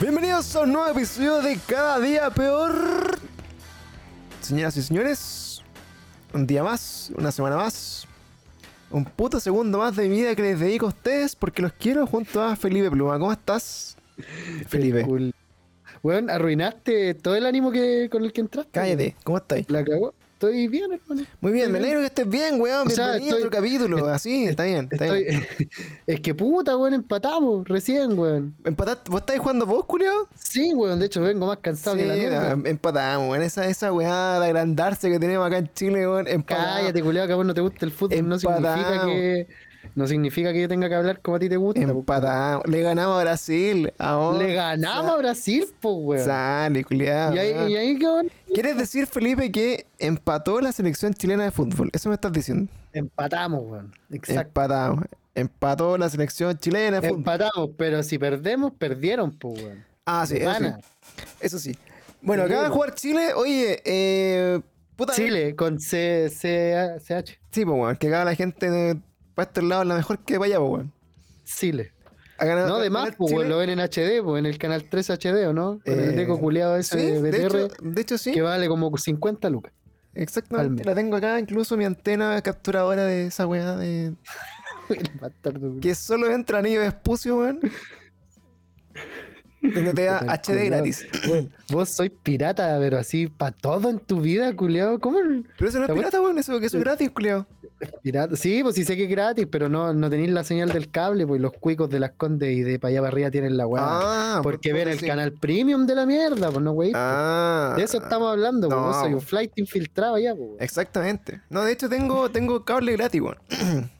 Bienvenidos a un nuevo episodio de Cada Día Peor. Señoras y señores, un día más, una semana más, un puto segundo más de mi vida que les dedico a ustedes porque los quiero junto a Felipe Pluma. ¿Cómo estás? Felipe. Cool. Weón, arruinaste todo el ánimo que, con el que entraste. Cállate, ¿cómo estáis? La cagó. Estoy bien, hermano. Muy bien, me alegro que estés bien, weón. O sea, Bienvenido a otro capítulo. Así, está bien, está bien. Estoy- es que puta, weón, empatamos recién, weón. ¿Empataste? ¿Vos estáis jugando vos, culiao? Sí, weón, de hecho vengo más cansado que la mierda. na- empatamos, weón. Esa, esa weá de agrandarse que tenemos acá en Chile, weón. Empatamos. Cállate, culiado, que a vos no te gusta el fútbol. No significa que. No significa que yo tenga que hablar como a ti te gusta. Empatamos. Le ganamos a Brasil. Ahora. Le ganamos a Brasil, po, weón. Sale, culiado. Y ahí, y ahí, weón, ¿Quieres decir, Felipe, que empató la selección chilena de fútbol? Eso me estás diciendo. empatamos, weón. Exacto. Empatamos. Empató la selección chilena de fútbol. Empatamos, pero si perdemos, perdieron, po, weón. ah, sí, eso sí. Eso sí. Bueno, acaba de jugar Chile. Oye, eh. Puta. Chile con C, C, CH. Sí, pues, weón. Que acá la gente de, para estos lados la mejor que vaya, weón. Chile. Ganado- No, de más, pues, lo ven en HD, pues, en el canal 3 HD, ¿o no? Con Eh, el deco culiado ese Sí, de hecho, de hecho sí. que vale como 50 lucas. Exactamente. La tengo acá, incluso mi antena capturadora de esa weá de. El bastardo, weón. Que solo entra anillo de espucio, weón. Donde te da HD culiao. gratis. Weón, Vos sois pirata, pero así, para todo en tu vida, culiado. ¿Cómo? Pero eso no es pirata, weón. Eso que es gratis, culiao. Pirata. Sí, pues sí sé que es gratis, pero no, no tenéis la señal del cable, pues los cuicos de las condes y de para allá para arriba tienen la weá. Ah, Porque por- ven el sí. canal premium de la mierda, pues no, wey. Ah. De eso estamos hablando, pues no. vos soy un flight infiltrado ya, pues. Exactamente. No, de hecho tengo, tengo cable gratis, weón.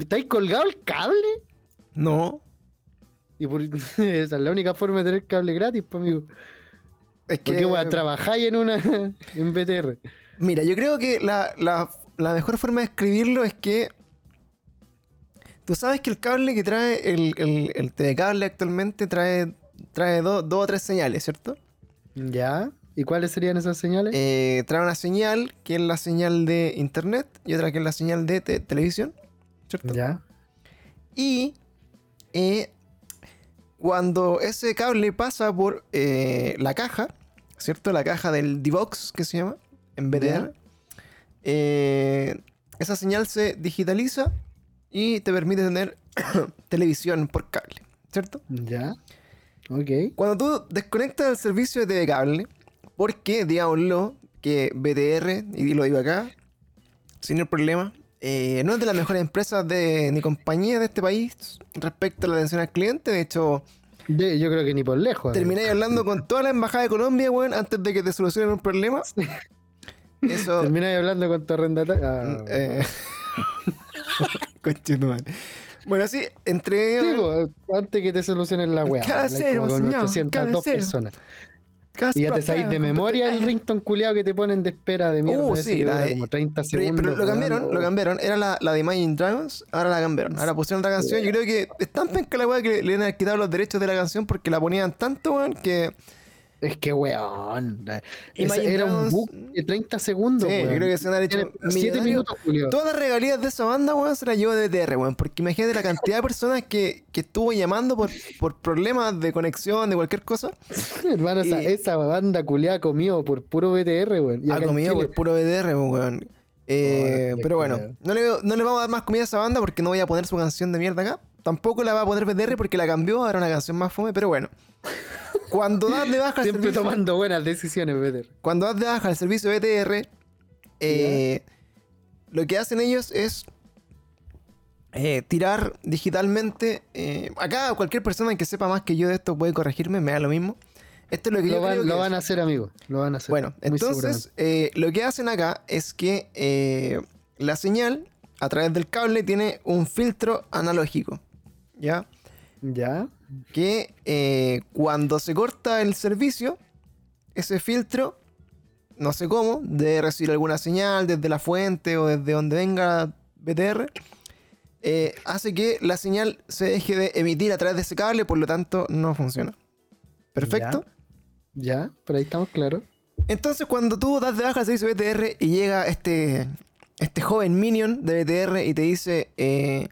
¿Estáis colgado el cable? No. Y por... esa es la única forma de tener cable gratis, pues, amigo. Es que. Porque, weón, trabajáis en una. en BTR. Mira, yo creo que la, la- la mejor forma de escribirlo es que. Tú sabes que el cable que trae el, el, el telecable actualmente trae, trae do- dos o tres señales, ¿cierto? ¿Ya? ¿Y cuáles serían esas señales? Eh, trae una señal que es la señal de internet y otra que es la señal de te- televisión, ¿cierto? ¿Ya? Y eh, cuando ese cable pasa por eh, la caja, ¿cierto? La caja del Divox, que se llama, en BTR. Eh, esa señal se digitaliza y te permite tener televisión por cable, ¿cierto? ¿Ya? Ok. Cuando tú desconectas el servicio de cable, porque, digámoslo, que BTR, y lo digo acá, sin el problema, eh, no es de las mejores empresas de, ni compañías de este país respecto a la atención al cliente. De hecho, Yo, yo creo que ni por lejos. terminé hablando con toda la embajada de Colombia, weón, antes de que te solucionen un problema. Eso. Termináis hablando con tu arrendatario. Ah, eh, Conchetumare. Bueno, así, entre. sí, antes que te solucionen la weá. Cabecero, Con señor, 802 cabecero. personas. casi Y ya te sabéis de memoria el rington culiado que te ponen de espera de mierda. Uh, sí, la como 30 Pero, segundos. pero lo cambiaron, lo cambiaron. Era la, la de Imagine Dragons, ahora la cambiaron. Ahora pusieron otra canción. Yo creo que es tan penca la weá que le, le han quitado los derechos de la canción porque la ponían tanto, weón, que. Es que weón. Imagine era un bug de 30 segundos. Sí, yo creo que se han hecho Tiene 7 millonarios. minutos, Julio. Todas las regalías de esa banda, weón, se las llevó de BTR, weón. Porque imagínate la cantidad de personas que, que estuvo llamando por, por problemas de conexión, de cualquier cosa. Hermano, esa, Y- esa banda culiada comió por puro BTR, weón. Y Ha comido por puro BTR, weón. Eh, Oh, pero bueno, no le, no le vamos a dar más comida a esa banda porque no voy a poner su canción de mierda acá. Tampoco la va a poner BTR porque la cambió, ahora una canción más fome, pero bueno. Cuando das de baja el Siempre servicio, tomando buenas decisiones, BTR. cuando das de baja el servicio BTR, eh, lo que hacen ellos es eh, tirar digitalmente. eh, acá cualquier persona que sepa más que yo de esto puede corregirme, me da lo mismo. Esto es lo que Lo yo van, creo que lo es. van a hacer, amigo. Lo van a hacer. Bueno, entonces eh, lo que hacen acá es que eh, la señal a través del cable tiene un filtro analógico, ¿ya? ¿Ya? Que eh, cuando se corta el servicio, ese filtro, no sé cómo, debe recibir alguna señal desde la fuente o desde donde venga BTR, eh, hace que la señal se deje de emitir a través de ese cable, por lo tanto no funciona. Perfecto. ¿Ya? Por ahí estamos claros. Entonces, cuando tú das de baja el servicio BTR y llega este, este joven minion de BTR y te dice, eh,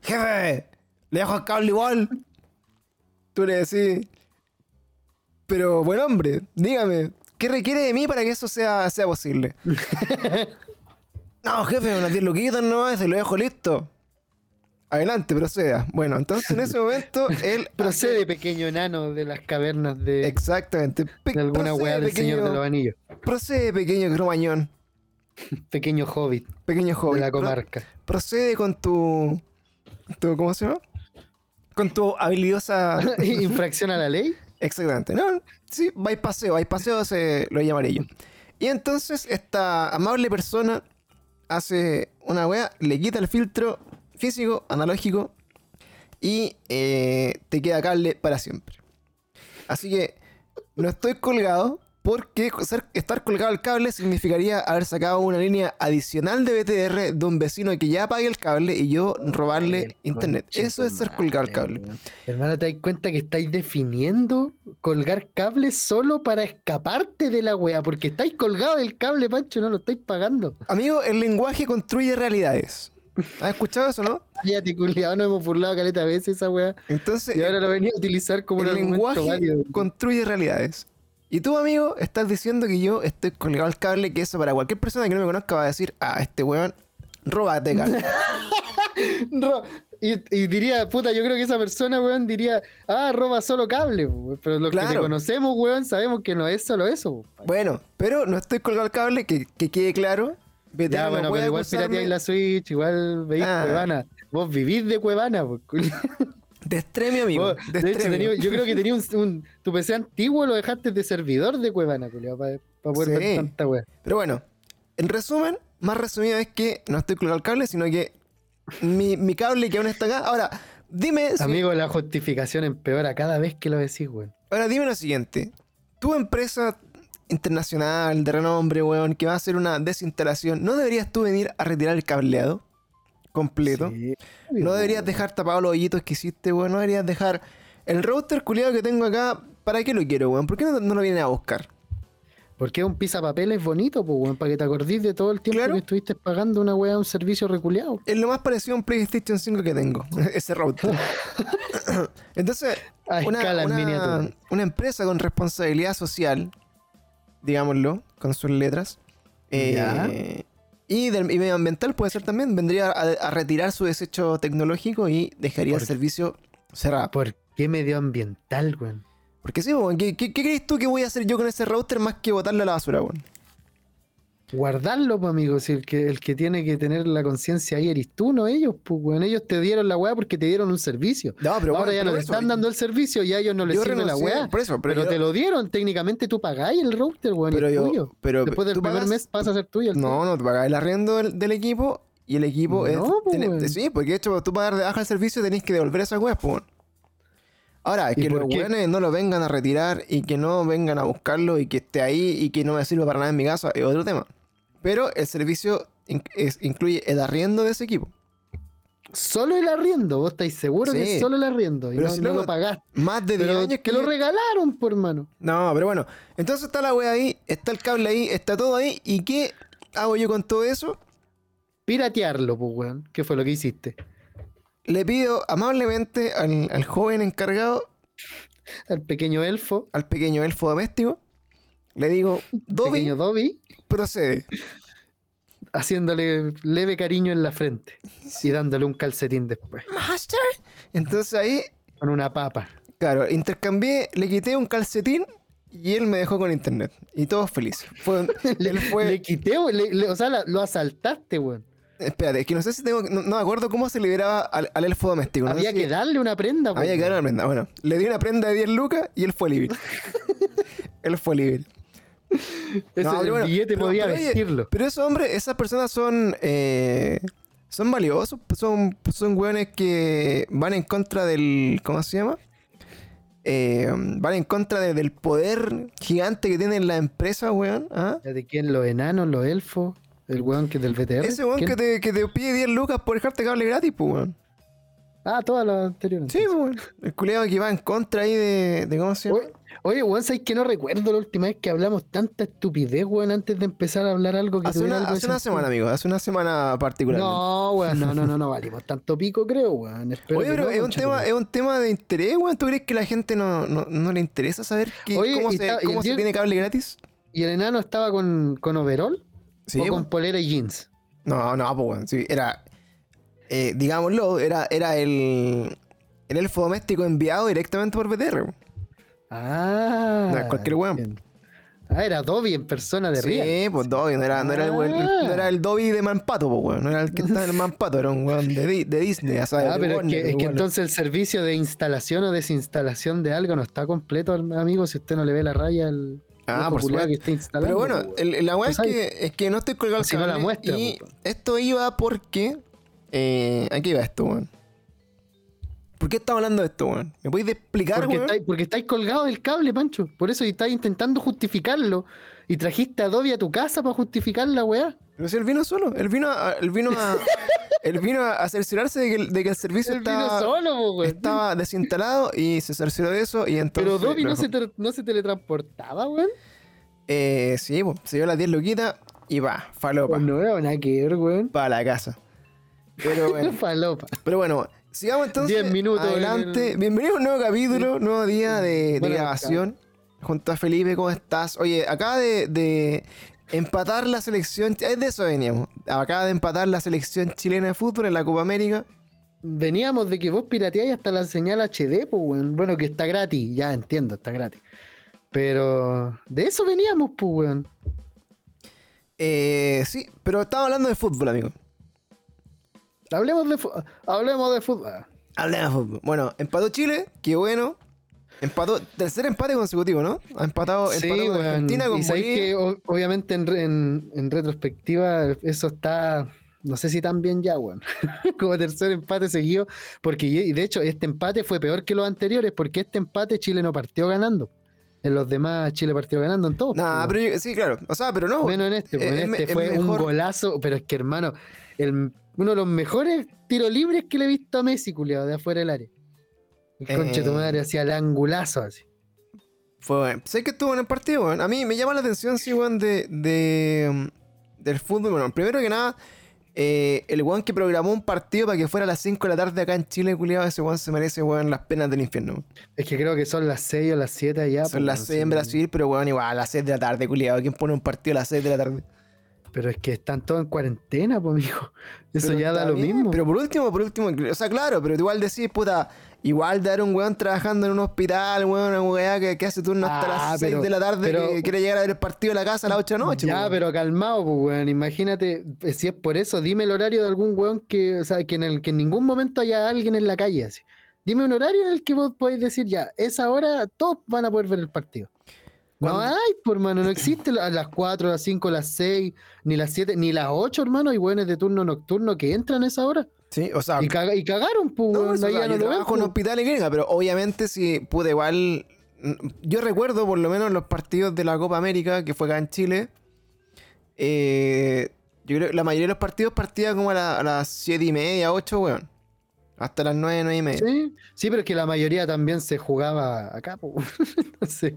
jefe, le dejo el cable igual, tú le decís, Pero, buen hombre, dígame, ¿qué requiere de mí para que eso sea, sea posible? no, jefe, unos 10 luquitos no, se lo dejo listo. Adelante, proceda. Bueno, entonces en ese momento él. Procede, pequeño enano de las cavernas de, Exactamente. Pe- de alguna weá del Señor de los Anillos. Procede, pequeño cromañón. Pequeño hobbit Pequeño joven. de la comarca. procede con tu, tu. ¿Cómo se llama? Con tu habilidosa. ¿Infracción a la ley? Exactamente. No, sí, vais paseo, vais paseo se lo llamaré yo. Y entonces esta amable persona hace una wea, le quita el filtro físico, analógico, y eh, te queda cable para siempre. Así que no estoy colgado porque ser- estar colgado al cable significaría haber sacado una línea adicional de BTR de un vecino que ya pague el cable y yo robarle internet. Eso es ser colgado al cable. Hermano, ¿te das cuenta que estáis definiendo colgar cables solo para escaparte de la wea? Porque estáis colgados del cable, Pancho, no lo estáis pagando. Amigo, el lenguaje construye realidades. ¿Has escuchado eso, no? Ya te culiado, nos hemos burlado caleta veces esa wea. Entonces, Y ahora lo venía a utilizar como el lenguaje válido. construye realidades. Y tú, amigo, estás diciendo que yo estoy colgado al cable, que eso para cualquier persona que no me conozca va a decir, ah, este weón, róbate cable. Y, y diría, puta, yo creo que esa persona, weón, diría, ah, roba solo cable, weón. pero los que te conocemos, weón, sabemos que no es solo eso. weón. bueno, pero no estoy colgado al cable, que, que quede claro. BTR Ya, no bueno, pero igual pirateáis la Switch, igual veis Ah. Cuevana. Vos vivís de Cuevana, pues, amigo. Vos, de de hecho, tenía- yo creo que tenía un, un- tu PC antiguo lo dejaste de servidor de Cuevana, culiao, para poder Sí. ver tanta wea. Pero bueno, en resumen, más resumido es que no estoy colgado al cable, sino que mi, mi cable que aún está acá. Ahora, dime. si- Amigo, la justificación empeora cada vez que lo decís, weón. Ahora dime lo siguiente. Tu empresa internacional de renombre, weón, que va a hacer una desinstalación, ¿no deberías tú venir a retirar el cableado completo? Sí. ¿No deberías dejar tapados los hoyitos que hiciste, weón? ¿No deberías dejar el router culiado que tengo acá? ¿Para qué lo quiero, weón? ¿Por qué no, no lo vienen a buscar? Porque un pisapapeles bonito, pues, weón, para que te acordís de todo el tiempo Claro. que estuviste pagando una weá, un servicio reculeado. Es lo más parecido a un PlayStation 5 que tengo, ese router. Entonces, A escala en una, miniatura. una empresa con responsabilidad social, digámoslo, con sus letras, eh. Y, del- y medioambiental puede ser también, vendría a, a retirar su desecho tecnológico y dejaría el servicio cerrado. ¿Por qué medioambiental, weón? Porque sí, weón, ¿qué, qué, qué crees tú que voy a hacer yo con ese router más que botarle a la basura, weón? Guardarlo, pues, amigo, si el que, el que tiene que tener la conciencia ahí eres tú, no ellos, pues, weón. Ellos te dieron la weá porque te dieron un servicio. No, pero Ahora ya no te están dando el servicio y a ellos no les sirve la weá. Por eso, pero, Pero, yo- te lo dieron, técnicamente tú pagáis el router, weón, pero es yo- tuyo. pero Después del primer mes pasa a ser tuyo. el No, no te pagas el arriendo del, del equipo y el equipo es. No, pues, tiene- weón. sí, porque de hecho tú pagar de baja el servicio tenés que devolver esas weas, pues. Ahora, ¿Y que los weones no lo vengan a retirar y que no vengan a buscarlo y que esté ahí y que no me sirva para nada en mi casa es otro tema. Pero el servicio in- es- incluye el arriendo de ese equipo. Solo el arriendo, vos estáis seguros que es solo el arriendo y Pero no, si no luego- lo pagaste. Más de 10 Pero años que lo regalaron, por hermano. No, pero bueno. Entonces está la wea ahí, está el cable ahí, está todo ahí. ¿Y qué hago yo con todo eso? Piratearlo, pues, weón. ¿Qué fue lo que hiciste? Le pido amablemente al, al joven encargado Al pequeño elfo, al pequeño elfo doméstico, le digo, Dobby, pequeño Dobby, procede. haciéndole leve cariño en la frente y dándole un calcetín después, Master. Entonces ahí, con una papa. claro, intercambié, le quité un calcetín y él me dejó con internet. Y todos felices. Fue, Le, él fue, le quité, le- le- o sea, la- lo asaltaste, weón. espérate, es que no sé si tengo, no, no me acuerdo cómo se liberaba al, al elfo doméstico. no Había si- que darle una prenda, Había que weón. darle una prenda. Bueno, le di una prenda de 10 lucas y él fue libre. él fue libre. Ese- No, el bueno, billete pero- podía pero vestirlo. Pero esos hombres, esas personas son. eh, son valiosos. Son, son hueones que van en contra del. ¿Cómo se llama? Eh, van en contra de- del poder gigante que tiene la empresa, weón. ¿ah? ¿De quién? ¿Los enanos, los elfos? ¿El weón que es del VTR? Ese weón que te, que te pide 10 lucas por dejarte cable gratis, pues, weón. Ah, todas las anteriores. Sí, pues, weón. El culiado que va en contra ahí de, de ¿Cómo se llama? Oye, weón, ¿sabes que no recuerdo la última vez que hablamos tanta estupidez, weón, antes de empezar a hablar algo que Hace una, algo hace una semana, amigo. Hace una semana particular. No, weón, no, no, no, no valimos tanto pico, creo, weón. Espero Oye, pero no, es un, tema, es un tema de interés, weón. ¿Tú crees que la gente no, no, no le interesa saber que- Oye, cómo, se, está- cómo se tiene cable gratis? ¿Y el enano estaba con, con overall Sí, o weón. con polera y jeans? No, no, pues, weón. Sí, era. eh, digámoslo, era, era el. El elfo doméstico enviado directamente por BTR. weón. Ah. No es cualquier weón. Ah, era Dobby en persona de Real. Sí, pues Dobby, no era, no era el, weón- Ah. no era el Dobby de Manpato, pues, weón. No era el que estaba en el Manpato, era un weón de, Di- de Disney, ya sabes. Ah, pero es que, es entonces el servicio de instalación o desinstalación de algo no está completo, amigo, si usted no le ve la raya al Ah, por supuesto. que está instalando. Pero bueno, weón. el- la weá es ¿Tú sabes? que, es que no estoy colgado el Si no la cable muestra, Y po. esto iba porque. Eh, aquí va esto, weón. ¿Por qué estamos hablando de esto, weón? ¿Me podéis explicar, porque, weón? estáis, porque estáis colgados del cable, Pancho. Por eso estáis intentando justificarlo. Y trajiste a Dobby a tu casa para justificar la weá. Pero si él vino solo, él vino a, él vino a, él vino a cerciorarse de que, el- de que el servicio estaba, solo, weón. estaba desinstalado y se cercioró de eso y entonces... Pero Dobby no se, te- no se teletransportaba, weón. Eh, sí, pues, se dio las 10 loquitas y va, falopa, Pues no era nada que ver, weón. para la casa. Pero bueno, Falopa. pero bueno, sigamos entonces 10 minutos adelante. el- Bienvenido a un nuevo capítulo, nuevo día de, de Bueno, grabación. Junto a Felipe, ¿cómo estás? Oye, acaba de, de empatar la selección, es de eso veníamos. Acaba de empatar la selección chilena de fútbol en la Copa América. Veníamos de que vos pirateáis hasta la señal HD, pues, weón. Bueno, que está gratis, ya entiendo, está gratis. Pero de eso veníamos, pues, weón. Eh, sí, pero estaba hablando de fútbol, amigo. Hablemos de, hablemos de fútbol. Hablemos de fútbol. Bueno, empató Chile, qué bueno. Empató, tercer empate consecutivo, ¿no? Ha empatado, Sí, empató con. Argentina, con Y que obviamente en, en- en retrospectiva eso está, no sé si tan bien ya, weón. Como tercer empate seguido. Porque y de hecho este empate fue peor que los anteriores porque este empate Chile no partió ganando. En los demás Chile partió ganando en todos. Nah, pero yo- sí, claro. O sea, pero no. Menos en este, pues, es en este es fue un golazo, pero es que hermano, el- uno de los mejores tiros libres que le he visto a Messi, culiado, de afuera del área. El conche tu Eh. madre hacía el angulazo así. Fue bueno. Sé que estuvo en el partido, weón. A mí me llama la atención, sí, weón, de, de, mm, del fútbol. Bueno, primero que nada, eh, el weón que programó un partido para que fuera a las 5 de la tarde acá en Chile, culiado, ese weón se merece, weón, las penas del infierno. Es que creo que son las 6 o las 7 allá. Son pues, las weón, 6 en. Brasil, pero weón, igual a las 6 de la tarde, culiado. ¿Quién pone un partido a las 6 de la tarde? Pero es que están todos en cuarentena, pues, mijo. Eso Pero ya da lo bien, mismo. Pero por último, por último, o sea, claro, pero igual decís, puta, igual dar un weón trabajando en un hospital, weón, una weá que, que hace turno hasta Ah, las 6 pero- de la tarde pero- que quiere llegar a ver el partido a la casa a las 8 de la noche. ya, weón. pero calmado, pues, weón. Imagínate, eh, si es por eso, dime el horario de algún weón que, o sea, que en el que en ningún momento haya alguien en la calle así. Dime un horario en el que vos podéis decir, ya, esa hora todos van a poder ver el partido. No Cuando- hay, por hermano, no existe a las 4, las 5, las 6, ni las 7, ni las 8, hermano. Hay weones de turno nocturno que entran a esa hora. Sí, o sea, Y, caga- y cagaron, pues, No, eso, ahí o sea, ya no yo lo ven, trabajo en pues. hospital y clínica, pero obviamente si pude igual. Yo recuerdo por lo menos los partidos de la Copa América, que fue acá en Chile. eh, yo creo que la mayoría de los partidos partía como a, la- a las 7 y media, 8, weón. Hasta las 9, 9 y media. Sí, sí, pero es que la mayoría también se jugaba acá, pues. Entonces,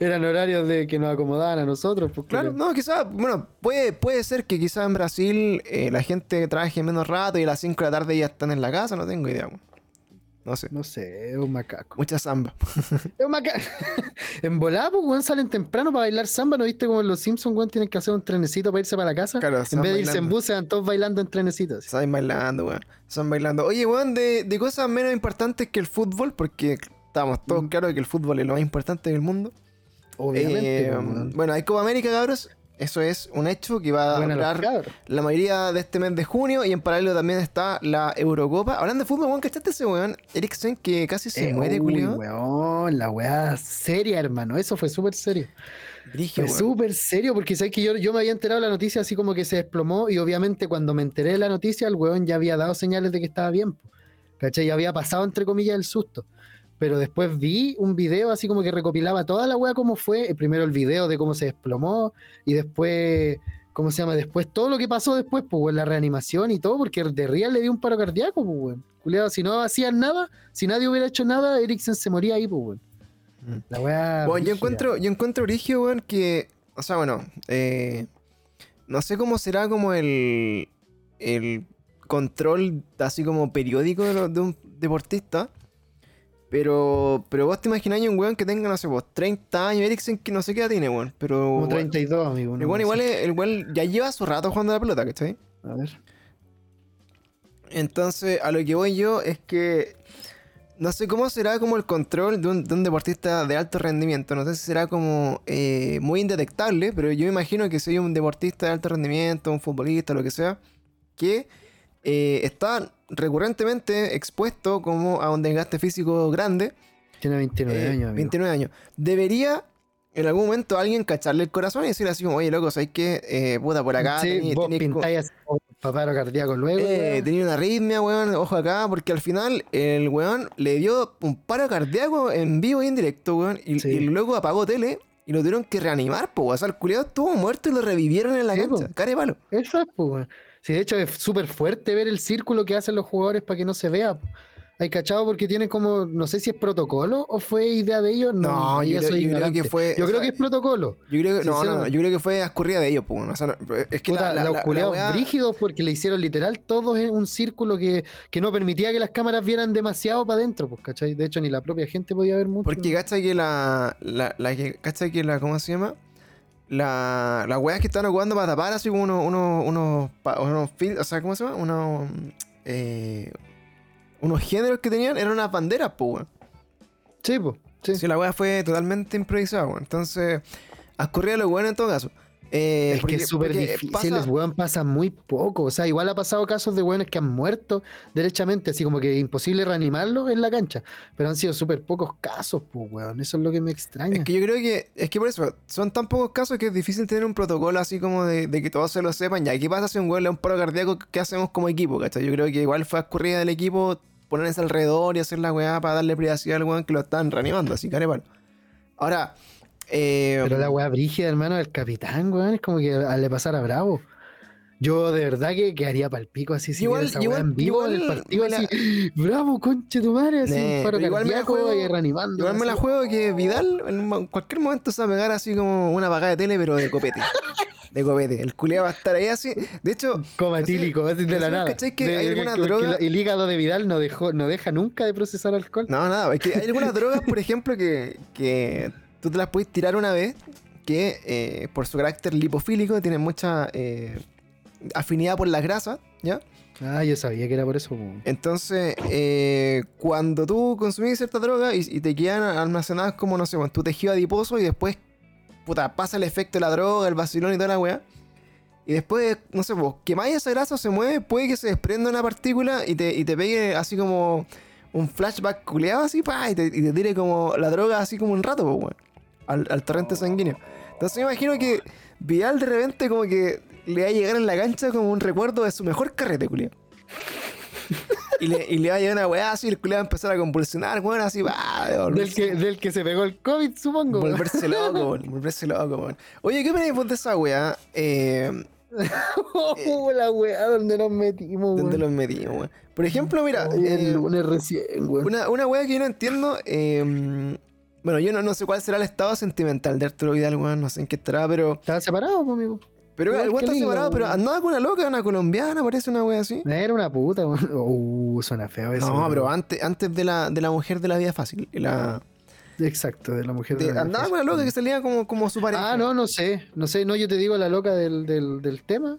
eran horarios de que nos acomodaban a nosotros, pues. Claro, no, quizás, bueno, puede, puede ser que quizás en Brasil eh, la gente trabaje menos rato y a las 5 de la tarde ya están en la casa, no tengo idea. weón. No sé, No sé, es un macaco. mucha samba. Es un macaco. en volada, pues, weón, salen temprano para bailar samba. ¿No viste como en los Simpsons, weón, tienen que hacer un trenecito para irse para la casa? Claro, en vez de irse en bus, se van todos bailando en trenecitos. Están bailando, weón. Están bailando. Oye, weón, de, de cosas menos importantes que el fútbol, porque estamos todos Mm. claros de que el fútbol es lo más importante del mundo. Obviamente, Eh, pues, bueno, hay Copa América, cabros. Eso es un hecho que va a durar la mayoría de este mes de junio y en paralelo también está la Eurocopa. Hablando de fútbol, weón, ¿cachaste ese weón? Eriksen que casi se Eh, muere, uy, weón, la weá seria, hermano. Eso fue súper serio. Brigio, Fue súper serio porque sabes que yo, yo me había enterado de la noticia así como que se desplomó y obviamente cuando me enteré de la noticia el weón ya había dado señales de que estaba bien. ¿Cachai? Ya había pasado entre comillas el susto. Pero después vi un video así como que recopilaba toda la weá como fue. Primero el video de cómo se desplomó y después, ¿cómo se llama? Después todo lo que pasó después, pues weón, la reanimación y todo, porque de real le dio un paro cardíaco, pues weón. Culeado, si no hacían nada, si nadie hubiera hecho nada, Eriksen se moría ahí, pues weón. La weá. Bueno, yo encuentro, yo encuentro origio, weón, que. O sea, bueno, eh, no sé cómo será como el. el control así como periódico de un deportista. Pero, pero vos te imagináis un weón que tenga, no sé, vos, 30 años, Eriksen, que no sé qué edad tiene, weón. Pero. Como weón, 32, amigo. el weón igual, es- el weón ya lleva su rato jugando a la pelota, ¿cachai? A ver. Entonces, a lo que voy yo es que no sé cómo será como el control de un, de un deportista de alto rendimiento. No sé si será como eh, muy indetectable, pero yo me imagino que hay un deportista de alto rendimiento, un futbolista, lo que sea, que eh, está recurrentemente expuesto como a un desgaste físico grande. Tiene 29 eh, años, amigo. 29 años. Debería en algún momento alguien cacharle el corazón y decir así como, oye, loco, ¿sabes qué? Eh, puta, por acá sí, tení- vos tení pintáis como paparo cardíaco luego. eh, tenía una arritmia, weón, ojo acá, porque al final el weón le dio un paro cardíaco en vivo y en directo, weón, y, Sí. y luego apagó tele y lo tuvieron que reanimar, po, o sea, el culiado estuvo muerto y lo revivieron en la Sí, cancha, po. care palo. Eso es, pues, weón. Sí, de hecho es súper fuerte ver el círculo que hacen los jugadores para que no se vea. Hay cachado porque tienen como, no sé si es protocolo o fue idea de ellos. No, yo, creo, yo creo ignorante. que fue. Yo o creo sea, que es protocolo. Yo creo que, no, no, yo creo que fue escurrida de ellos, po, o sea, no, es que Puta, la, la, los la brígidos porque le hicieron literal todos en un círculo que, que no permitía que las cámaras vieran demasiado para adentro, pues, ¿cachai? De hecho, ni la propia gente podía ver mucho. Porque cacha que la, la, la que la, ¿cómo se llama? La, las weas que están ocupando para tapar así como unos, unos, unos, unos fil- o sea, ¿cómo se llama? Unos, eh, unos géneros que tenían eran unas banderas, pues, weón. Sí, pues. Sí. Sí, la wea fue totalmente improvisada, weón. Entonces, escurría lo bueno en todo caso. Eh, Es que porque- es súper difícil, pasa- weón, pasa muy poco. O sea, igual ha pasado casos de weones que han muerto derechamente, así como que imposible reanimarlos en la cancha. Pero han sido súper pocos casos, pues, weón. Eso es lo que me extraña. Es que yo creo que, es que por eso, son tan pocos casos que es difícil tener un protocolo así como de, de que todos se lo sepan. Ya, ¿qué pasa si un güey le da un paro cardíaco? ¿Qué hacemos como equipo? ¿cachai? Yo creo que igual fue escurrida del equipo ponerse alrededor y hacer la weá para darle privacidad al weón que lo están reanimando, así carepalo. Ahora, eh, Pero la weá brígida, hermano, del capitán, weón, es como que a- le pasara bravo. Yo de verdad que quedaría pal pico así si Igual- igual- en vivo en el igual partido la- así. Bravo, conche tu madre, así Nee, paro pero igual me la juego- y reanimando. igual me la así. juego que Vidal en cualquier momento se va a pegar así como una apagada de tele, pero de copete. de copete. El culiado va a estar ahí así. De hecho, Coma etílico, así de la ¿sí nada. cachai que De- hay de- alguna que- que droga? la- el hígado de Vidal no, dejó, no deja nunca de procesar alcohol. No, nada, es que hay algunas drogas, por ejemplo, que, que tú te las puedes tirar una vez, que eh, por su carácter lipofílico tienen mucha eh, afinidad por las grasas, ¿ya? Ah, yo sabía que era por eso. Entonces, eh, cuando tú consumís cierta droga y, y te quedan almacenadas como, no sé, en tu tejido adiposo y después, puta, pasa el efecto de la droga, el vacilón y toda la weá. Y después, no sé, vos, quemáis esa grasa, se mueve, puede que se desprenda una partícula y te, y te pegue así como un flashback culeado así, pa, y te, y te tire como la droga así como un rato, pues, weón, al, al torrente sanguíneo. Entonces me imagino que Vidal de repente como que le va a llegar en la cancha como un recuerdo de su mejor carrete, culiado. y, le, y le va a llegar una weá así, el culiado va a empezar a convulsionar, weón, así, va, de Del que, del que se pegó el COVID, supongo. volverse loco, weón, volverse loco, weón. Oye, ¿qué opináis vos de esa weá? Eh, Oh, la weá donde nos metimos, ¿Dónde los metimos, weón? Por ejemplo, mira, el eh, lunes recién, weón. una, una weá que yo no entiendo, eh, bueno, yo no, no sé cuál será el estado sentimental de Arturo Vidal, weón, no sé en qué estará, pero, Estaba separado, amigo. pero el weón está separado, pero andaba con una loca, una colombiana, parece una weá así. Era una puta, weón. Uh, suena feo eso. No, pero antes, antes de la, de la mujer de la vida fácil. La, Exacto, de la mujer. de- de la andaba mujer. con una loca que salía como, como su pareja. Ah, no, no sé. No sé, no, yo te digo la loca del, del, del tema.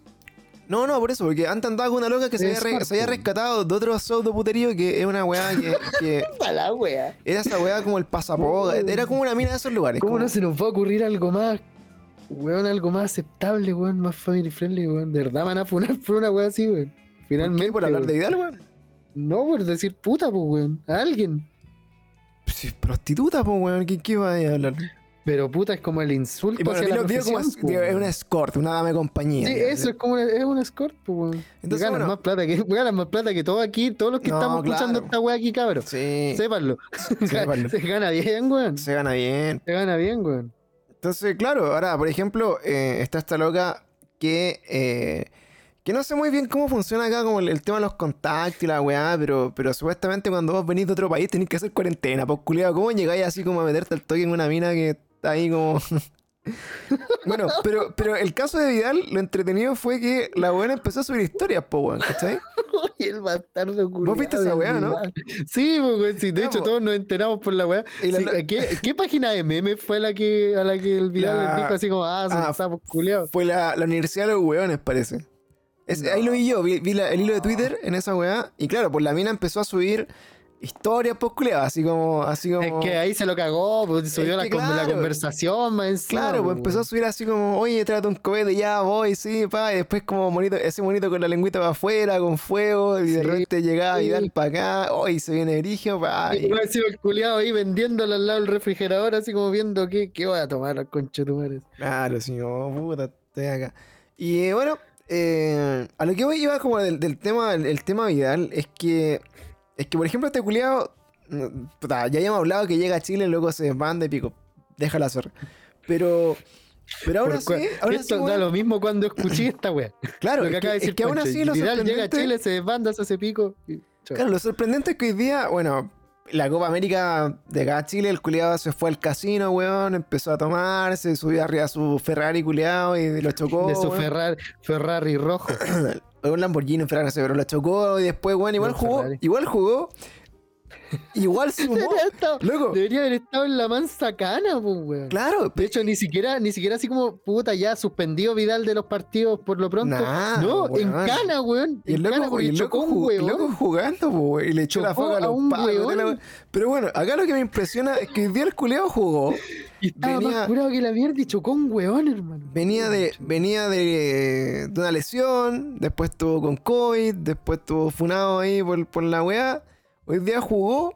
No, no, por eso, porque antes andaba con una loca que se había, re- se había rescatado de otro de puterío que es una weá que, que la wea. era esa weá como el pasapoga, era como una mina de esos lugares. ¿Cómo como- no se nos va a ocurrir algo más, weón, algo más aceptable, weón, más family friendly, weón? De verdad van a funar por una wea así, weón. ¿Por Finalmente. qué? ¿Por hablar de Vidal, weón? No, por decir puta, pues, weón. A alguien. Si es prostituta, pues, weón, ¿qué, qué va a hablar? Pero puta es como el insulto Y bueno, hacia la como es, digo, es una escort, una dama de compañía. Sí, digamos. eso es como una, es un escort, pues, weón. Entonces, ganan bueno. más plata que ganan más plata que todos aquí, todos los que No, estamos escuchando claro. esta weá aquí, cabrón. Sí, Sépanlo. Sépanlo. Se gana bien, weón. se gana bien. Se gana bien, weón. Entonces, claro, ahora, por ejemplo, eh, está esta loca que, eh, Que no sé muy bien cómo funciona acá como el, el tema de los contactos y la weá, pero, pero supuestamente cuando vos venís de otro país tenés que hacer cuarentena, pues culiado, ¿cómo llegáis así como a meterte al toque en una mina que está ahí como... bueno, pero, pero el caso de Vidal, lo entretenido fue que la buena empezó a subir historias, po, weón, ¿cachai? Y el bastardo culiao viste esa weá, no? Sí, weón, sí, de hecho todos nos enteramos por la weá. La- ¿qué, qué página de memes fue la que, a la que el Vidal La- les dijo así como, ah, son Ah, sapos culiados? Fue la, la Universidad de los Hueones, parece. Es- No. Ahí lo vi yo, vi, vi la- el hilo de Twitter en esa weá. Y claro, pues la mina empezó a subir historias post así como, así como. Es que ahí se lo cagó, pues subió la, con- la claro. conversación Claro, pues pues, empezó a subir así como, oye, trata un cohete, ya voy, sí, pa, y después como monito, ese monito con la lengüita para afuera, con fuego, y de repente llegaba sí. Vidal para acá, hoy se viene Brigio, pa, Y y- más encima el culiado ahí vendiéndolo al lado del refrigerador, así como viendo qué, qué voy a tomar, conchetumares. Claro, sí, oh, puta, estoy acá. Y eh, bueno, eh, a lo que voy iba como del, del tema, el, el tema Vidal, es que, es que por ejemplo este culiado, puta, ya habíamos hablado que llega a Chile, luego se desbanda y pico, déjala hacer. Pero, pero ahora sí, ahora Esto sí, da lo mismo cuando escuché esta wea. claro, lo que es acaba de es decir que aún así lo Vidal llega a sorprendente- Chile, se desbanda, se hace pico. y. Claro, lo sorprendente es que hoy día, bueno, la Copa América de acá a Chile, el culiado se fue al casino, weón, empezó a tomar, se subió arriba a su Ferrari culiado y lo chocó. de su weón. Ferrari, Ferrari rojo. un Lamborghini, un Ferrari, no sé, pero lo chocó y después, bueno, igual jugó, Ferrari. igual jugó, igual sumó, loco, debería haber estado en la mansa cana, pues, weón. claro, De hecho, ni siquiera, ni siquiera así como, puta, ya suspendió Vidal de los partidos por lo pronto. Nah, no, en cana, weón. y el cana loco, porque y el loco, un ju- el weón. loco jugando, po, weón, y le echó la foca a los un weón. Pero bueno, acá lo que me impresiona es que hoy día el culiado jugó, Y estaba venía- más curado que la mierda y chocó un weón, hermano. Venía de, venía de, de una lesión, después estuvo con COVID, después estuvo funado ahí por, por la weá. Hoy día jugó,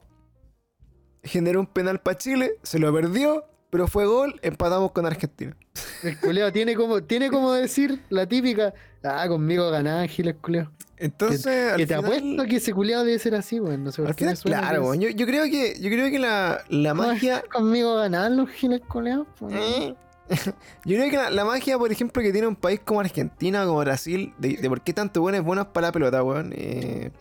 generó un penal para Chile, se lo perdió, pero fue gol, empatamos con Argentina. El culeado tiene como, tiene como decir la típica, ah, conmigo ganás, Ángel, el culeado. Entonces, al Que te final, apuesto que ese culeado debe ser así, weón. No sé por al qué final, suena claro, que weón, yo, yo creo que, yo creo que la, la magia. Conmigo ganás los giles culeados, pues. Eh. Yo creo que la, la magia, por ejemplo, que tiene un país como Argentina, como Brasil, de, de por qué tanto buenos buenos para la pelota, weón. eh,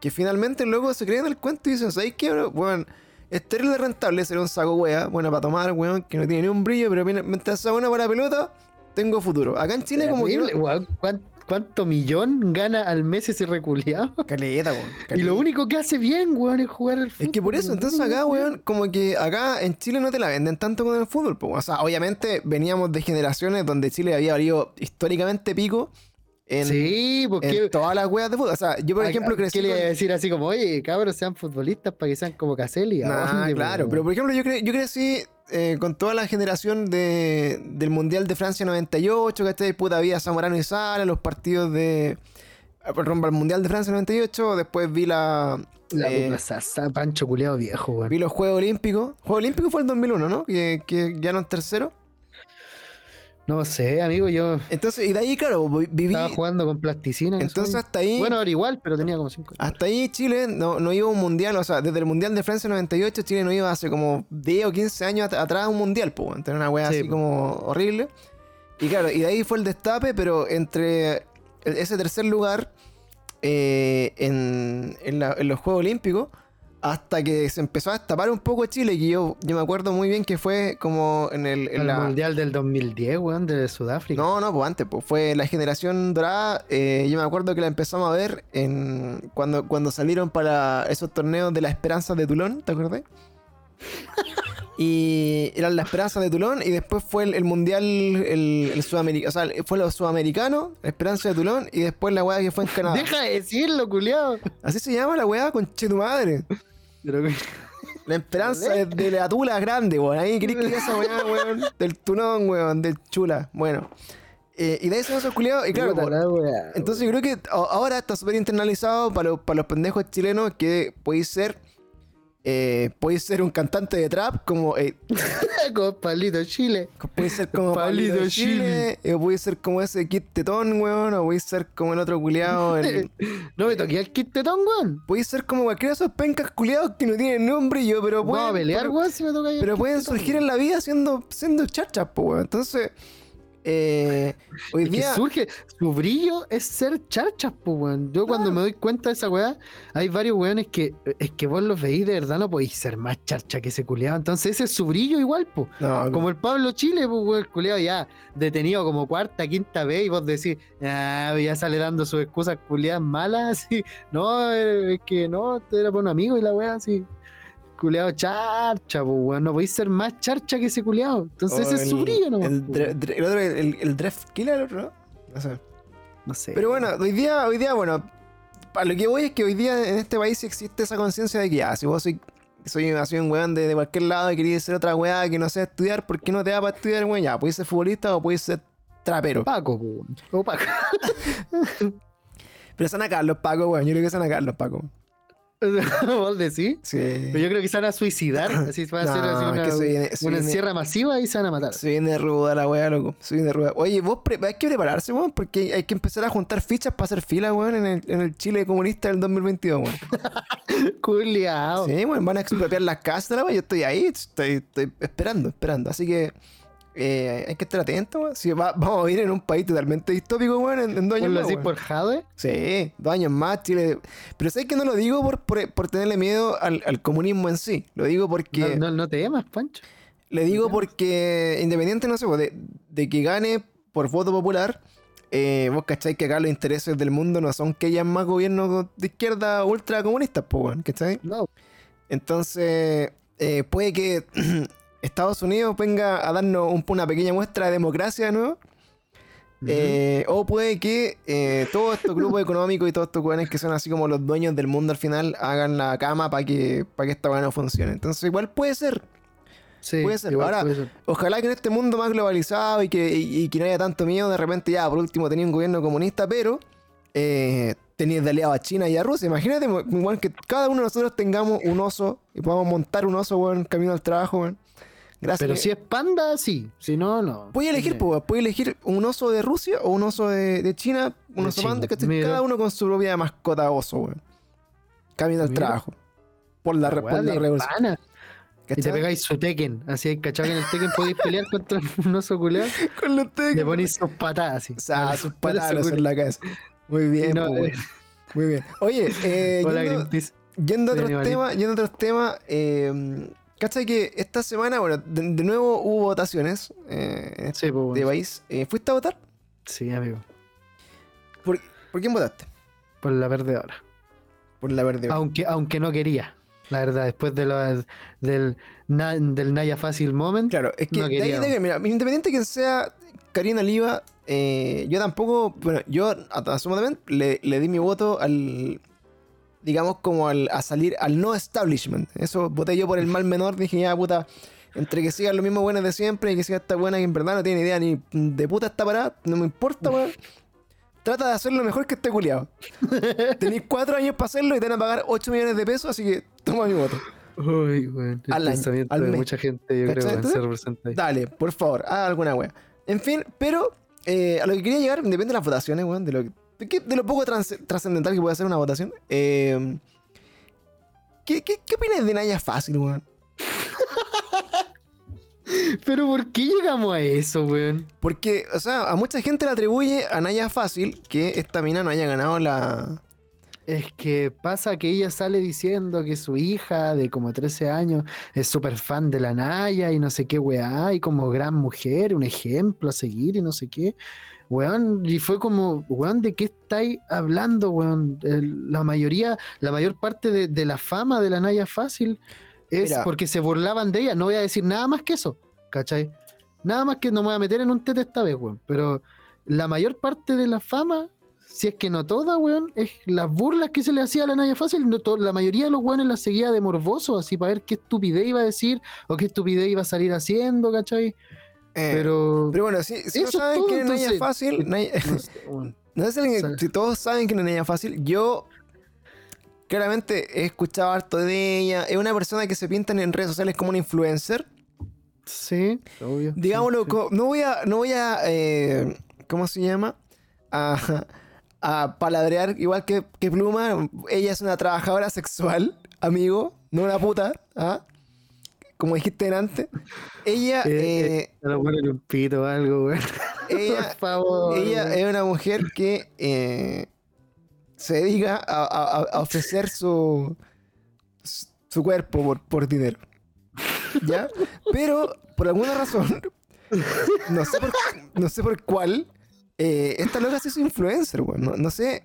que finalmente luego se creen el cuento y dicen, ¿sabéis qué, bro? Weón, es terrible rentable ser un saco wea, bueno para tomar, weón, que no tiene ni un brillo, pero mientras sea buena para la pelota, tengo futuro. Acá en Chile, como que. Terrible, weón. ¿Cuán- ¿Cuánto millón gana al mes ese reculeado? Caleta, weón. Y caleta. lo único que hace bien, weón, es jugar al fútbol. Es que por eso, entonces acá, weón, como que acá en Chile no te la venden tanto con el fútbol, po. O sea, obviamente veníamos de generaciones donde Chile había valido históricamente pico en, Sí, en porque. todas las weas de fútbol. O sea, yo por ejemplo crecí ¿Qué le iba a decir así como, oye, cabros, sean futbolistas para que sean como Caselli? ¿A dónde, claro, pero por ejemplo yo, cre- yo crecí eh, con toda la generación de, del Mundial de Francia 98, ¿cachai? Puta vida Zamorano y Sala, los partidos de... ah, Perdón, el Mundial de Francia 98, después vi la... La eh, Sasa, Pancho culeado viejo, weón. vi los Juegos Olímpicos. Juegos Olímpicos fue el 2001, ¿no? Que, que ganaron tercero. No sé, amigo, yo Entonces, y de ahí, claro, vi- viví... estaba jugando con plasticina. Entonces hasta ahí... Bueno, era igual, pero tenía como cinco. Hasta ahí Chile no, no iba a un mundial, o sea, desde el mundial de Francia 98, Chile no iba hace como 10 o 15 años at- atrás a un mundial, pues, tener una wea Sí, así po. como horrible. Y claro, y de ahí fue el destape, pero entre ese tercer lugar eh, en, en la- en los Juegos Olímpicos, hasta que se empezó a destapar un poco Chile, que yo, yo me acuerdo muy bien que fue como en el... en el la- Mundial del 2010, weón, de Sudáfrica. no, no, pues antes, pues fue la generación dorada. eh, yo me acuerdo que la empezamos a ver en cuando, cuando salieron para esos torneos de la Esperanza de Tulón, ¿te acordás? y eran la Esperanza de Tulón y después fue el, el Mundial, el, el Sudamericano, o sea, fue los sudamericanos, la Esperanza de Tulón y después la weá que fue en Canadá. Deja de decirlo, culiado. Así se llama la weá, con tu madre. Pero La esperanza de, de la tula grande, weón. Ahí crees que esa weá, weón. Del tunón, weón, del chula. Bueno. Eh, y de ahí son esos culiados. Y claro, Puta entonces yo creo que ahora está súper internalizado para los, para los pendejos chilenos que podéis ser. Eh, podéis ser un cantante de trap como. Eh. Con Pablito Chile. podéis ser como Pablito Pablito Chile. eh, podéis ser como ese Kid Tetón, weón. O podéis ser como el otro culiado. El, No me toqué el kit tetón, weón. podéis ser como cualquiera de esos pencas culiados que no tienen nombre, yo, pero pueden. No, a pelear, pero- weón, si me toca Pero pueden surgir en la vida siendo, siendo weón. Entonces, Eh, hoy Es que surge, su brillo es ser charchas, pues, weón. Yo cuando me doy cuenta de esa weá, hay varios weones que es que vos los veís de verdad, no podéis ser más charcha que ese culeado. Entonces ese es su brillo igual, pues. No, Como el Pablo Chile, pues, weón, el culeado ya detenido como cuarta, quinta vez, y vos decís, ah, ya sale dando sus excusas culeadas malas, así. No, eh, es que no, te era por un amigo y la weá así. Culeado charcha, pues, weón. No podéis ser más charcha que ese culeado. Entonces ese es su brillo, ¿no? El, el otro, el, el Dreft Killer, el otro, ¿no? No sé. No sé. Pero bueno, hoy día, hoy día, bueno, para lo que voy es que hoy día en este país existe esa conciencia de que ya, si vos soy, soy, soy un weón de, de cualquier lado y querías ser otra weá que no sé estudiar, ¿por qué no te da para estudiar, weón? Ya, puedes ser futbolista o puedes ser trapero. Paco, weón. O Paco. Pero son a Carlos Paco, weón. Yo creo que son a Carlos Paco. ¿Vos decís? Sí. Pero yo creo que se van a suicidar. Así van a No, así es una, que se viene- se una viene- encierra masiva y se van a matar. Se viene ruda la weá, loco. Se viene ruda. Oye, vos hay que prepararse, weón, porque hay que empezar a juntar fichas para hacer fila, weón, en el, en el Chile comunista del 2022, weón. Culeado. Sí, weón, van a expropiar las casas, weá. Yo estoy ahí, estoy, estoy esperando, esperando. Así que eh, hay que estar atentos, weón. Si va- vamos a vivir en un país totalmente distópico, weón, en, en dos años Ponlo más, así por Jade. Sí, dos años más, Chile. Pero sé que no lo digo por, por, por tenerle miedo al, al comunismo en sí. Lo digo porque. No, no, no te llamas, Pancho. Le digo porque, independiente, no sé, de, de que gane por voto popular, eh, vos cacháis que acá los intereses del mundo no son que hayan más gobiernos de izquierda ultra comunistas, pues, weón, ¿cachai? No. Entonces, eh, puede que Estados Unidos venga a darnos un- una pequeña muestra de democracia de nuevo. Eh, o puede que eh, todos estos grupos económicos y todos estos weones que son así como los dueños del mundo al final hagan la cama para que, para que esta weá no funcione. Entonces, igual puede ser. Sí, puede ser. Ahora, puede ser. Ojalá que en este mundo más globalizado y que, y, y que no haya tanto miedo, de repente ya, por último, tenía un gobierno comunista, pero eh, tenías de aliado a China y a Rusia. Imagínate, igual que cada uno de nosotros tengamos un oso y podamos montar un oso, weón, camino al trabajo, weón. Gracias. Pero si es panda, sí. Si no, no. Puedes elegir, pues, puedes elegir un oso de Rusia o un oso de, de China, un De oso China, panda, mira. Cada uno con su propia mascota oso, weón. Camino al trabajo. Por la, por la de revolución. Y te pegáis su Tekken. Así, ¿cachai? Que en el Tekken podéis pelear contra un oso culeado. Con los Le tecos. ponéis sus patadas así. O sea, sus patadas en la cabeza. Muy bien, No, pues, eh, Muy bien. Oye, eh, Hola, yendo, yendo a otros temas, yendo a otros temas, eh, ¿cachai que esta semana, bueno, de, de nuevo hubo votaciones eh, en este Sí, pues, bueno. país? Eh, ¿Fuiste a votar? Sí, amigo. ¿Por, por quién votaste? Por la verde ahora. Por la verde. Aunque, aunque no quería. La verdad, después de lo, del, na- del Naya Fácil Moment. Claro, es que no de ahí- de mira, independiente que sea Karina Oliva, eh, yo tampoco, bueno, yo a, a su momento le, le di mi voto al, digamos, como al, a salir al no establishment. Eso voté yo por el mal menor, dije, ya puta, entre que sigan los mismos buenos de siempre y que siga esta buena que en verdad no tiene idea ni de puta está parada, no me importa, weón. Trata de hacerlo mejor que este culiado. Tenéis cuatro años para hacerlo y te van a pagar 8 millones de pesos, así que toma mi voto. Uy, weón. El Al año, pensamiento al de mes. mucha gente, yo creo, ¿Cachai weón, tú? se representa ahí. Dale, por favor, haz alguna wea. En fin, pero eh, a lo que quería llegar, depende de las votaciones, weón, de lo, de, qué- de lo poco trascendental que puede ser una votación. Eh, ¿qué, qué, qué opinas de Naya Fácil, weón? Pero ¿por qué llegamos a eso, weón? Porque, o sea, a mucha gente le atribuye a Naya Fácil que esta mina no haya ganado la. Es que pasa que ella sale diciendo que su hija de como 13 años es súper fan de la Naya y no sé qué weá, y como gran mujer, un ejemplo a seguir y no sé qué. Weón, y fue como, weón, ¿de qué estáis hablando, weón? El- la mayoría, la mayor parte de, de la fama de la Naya Fácil es Mira. porque se burlaban de ella. No voy a decir nada más que eso, ¿cachai? Nada más que no me voy a meter en un tete esta vez, weón. Pero la mayor parte de la fama, si es que no toda, weón, es las burlas que se le hacía a la Naya Fácil. No la mayoría de los weones la seguía de morboso, así para ver qué estupidez iba a decir o qué estupidez iba a salir haciendo, ¿cachai? Eh, Pero. pero bueno, si, si no es saben todo, que entonces- Fácil. Naya- no sé, weón. No sé si, todos saben que no es Fácil. Yo claramente he escuchado harto de ella. Es una persona que se pinta en redes sociales como una influencer. Sí, obvio. Digámoslo, sí, sí. co- no voy a, no voy a, eh, ¿cómo se llama? A, a palabrear igual que, que Pluma. Ella es una trabajadora sexual, amigo, no una puta. ¿ah? Como dijiste antes, ella, Eh, eh, ponen un pito o algo, weón. ella, Por favor. ella es una mujer que eh, se dedica a, a- a ofrecer su, su cuerpo por, por dinero. ¿Ya? Pero por alguna razón, no sé por, no sé por cuál, eh, esta loca se hizo influencer, weón. No, no sé.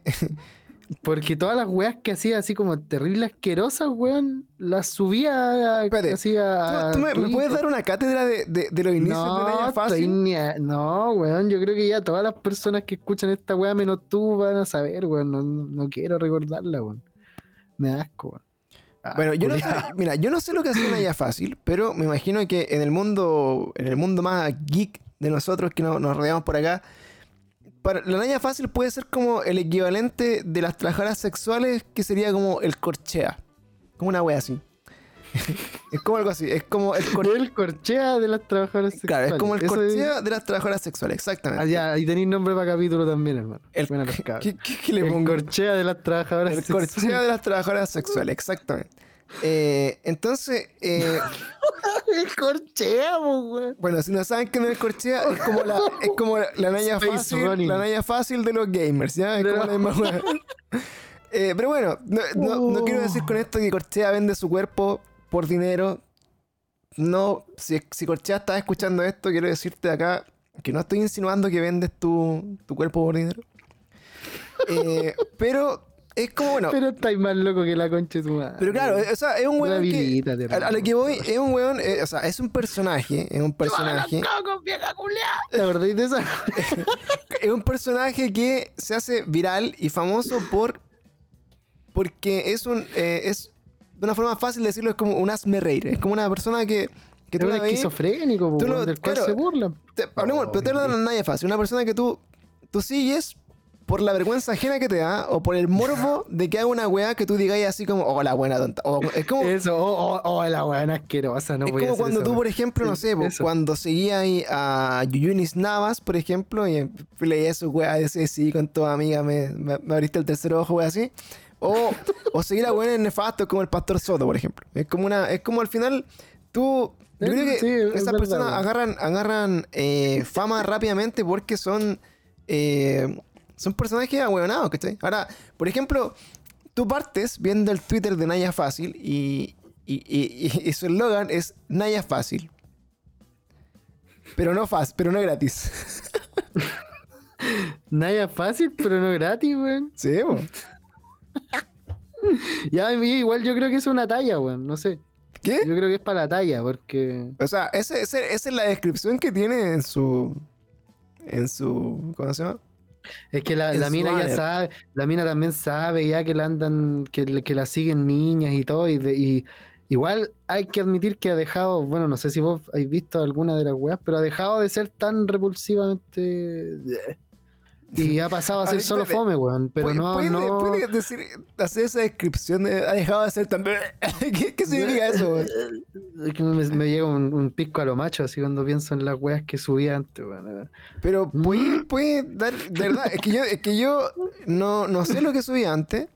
Porque todas las weas que hacía así como terrible asquerosas, weón, las subía Espérate, así a. ¿Tú, tú me, puedes dar una cátedra de, de- de los inicios de No, Fácil? a- no, weón, yo creo que ya todas las personas que escuchan esta weá menos tú van a saber, weón. No, no quiero recordarla, weón. Me da asco, weón. Ah, Bueno, yo no sé, mira, yo no sé lo que hace Naya Fácil, pero me imagino que en el mundo, en el mundo más geek de nosotros que no- nos rodeamos por acá, para, la Naya Fácil puede ser como el equivalente de las trabajadoras sexuales, que sería como el corchea. Como una wea así. es como algo así, es como el cor- El corchea de las trabajadoras Claro, es sexuales. como el Eso es- corchea de las trabajadoras sexuales, exactamente. Ah, ya, ahí tenéis nombre para capítulo también, hermano. El, Buena pescada. ¿qué, qué- qué le El pongo? corchea de las trabajadoras El sexuales. corchea de las trabajadoras sexuales, exactamente. Eh, entonces, eh, El corchea. Bueno, si no saben qué es el corchea, es como la, es como la, la naya fácil, running. la naya fácil de los gamers, ¿ya? Es como la misma. Eh, pero bueno, no, no- no quiero decir con esto que Corchea vende su cuerpo por dinero. No, si, si Corchea estás escuchando esto, quiero decirte acá que no estoy insinuando que vendes tu, tu cuerpo por dinero. Eh, pero es como, bueno, Pero estáis más loco que la concha de tu madre. pero claro, o sea, es un weón que... A, a lo que voy, es un weón, eh, o sea, es un personaje, es un personaje... ¿Te acordáis de esa? Es un personaje que se hace viral y famoso por. Porque es un. eh, es. De una forma fácil de decirlo, es como un asme reír. Es como una persona que. que Es tú un esquizofrénico, tú lo- weón, del cual claro, se burlan. te- hablemos, Oh, pero te hablo de qué- nadie fácil. Una persona que tú. Tú sigues por la vergüenza ajena que te da o por el morbo de que haga una weá que tú digas así como, oh, la buena tonta. O, es como. Eso, oh, oh, oh, la weá asquerosa, no es voy a como hacer cuando tú, por ejemplo, no sé, eso. cuando seguías ahí a Yuyunis Navas, por ejemplo, y leías su weá, decías, sí, con tu amiga me, me, me abriste el tercer ojo, weá, así. O, o seguir a weones nefastos como el Pastor Soto, por ejemplo. Es como una, es como al final, tú. Yo creo que sí, esas personas agarran, agarran eh, fama rápidamente porque son. eh, son personajes ahueonados, ¿cachai? Ahora, por ejemplo, tú partes viendo el Twitter de Naya Fácil y, y, y- su eslogan es Naya Fácil. Pero no fácil, pero no gratis. Nada fácil, pero no gratis, weón. Sí, po. Ya, igual yo creo que es una talla, weón. No sé. ¿Qué? Yo creo que es para la talla, porque. O sea, ese- ese- esa es la descripción que tiene en su. En su. ¿Cómo se llama? Es que la, mina ya sabe, la mina también sabe ya que la andan, que, que la siguen niñas y todo, y, de- y igual hay que admitir que ha dejado, bueno, no sé si vos habéis visto alguna de las weas, pero ha dejado de ser tan repulsivamente y ha pasado a A ser ver, solo fome, weón. Pero ¿Puede- no, puede- no. puede decir, hacer esa descripción de. Ha dejado de ser tan. ¿Qué, qué significa eso, güey? Es que me, me llega un, un pisco a lo macho así cuando pienso en las weas que subía antes, weón. Pero puede, puede dar. De verdad, es que yo, es que yo no, no sé lo que subí antes.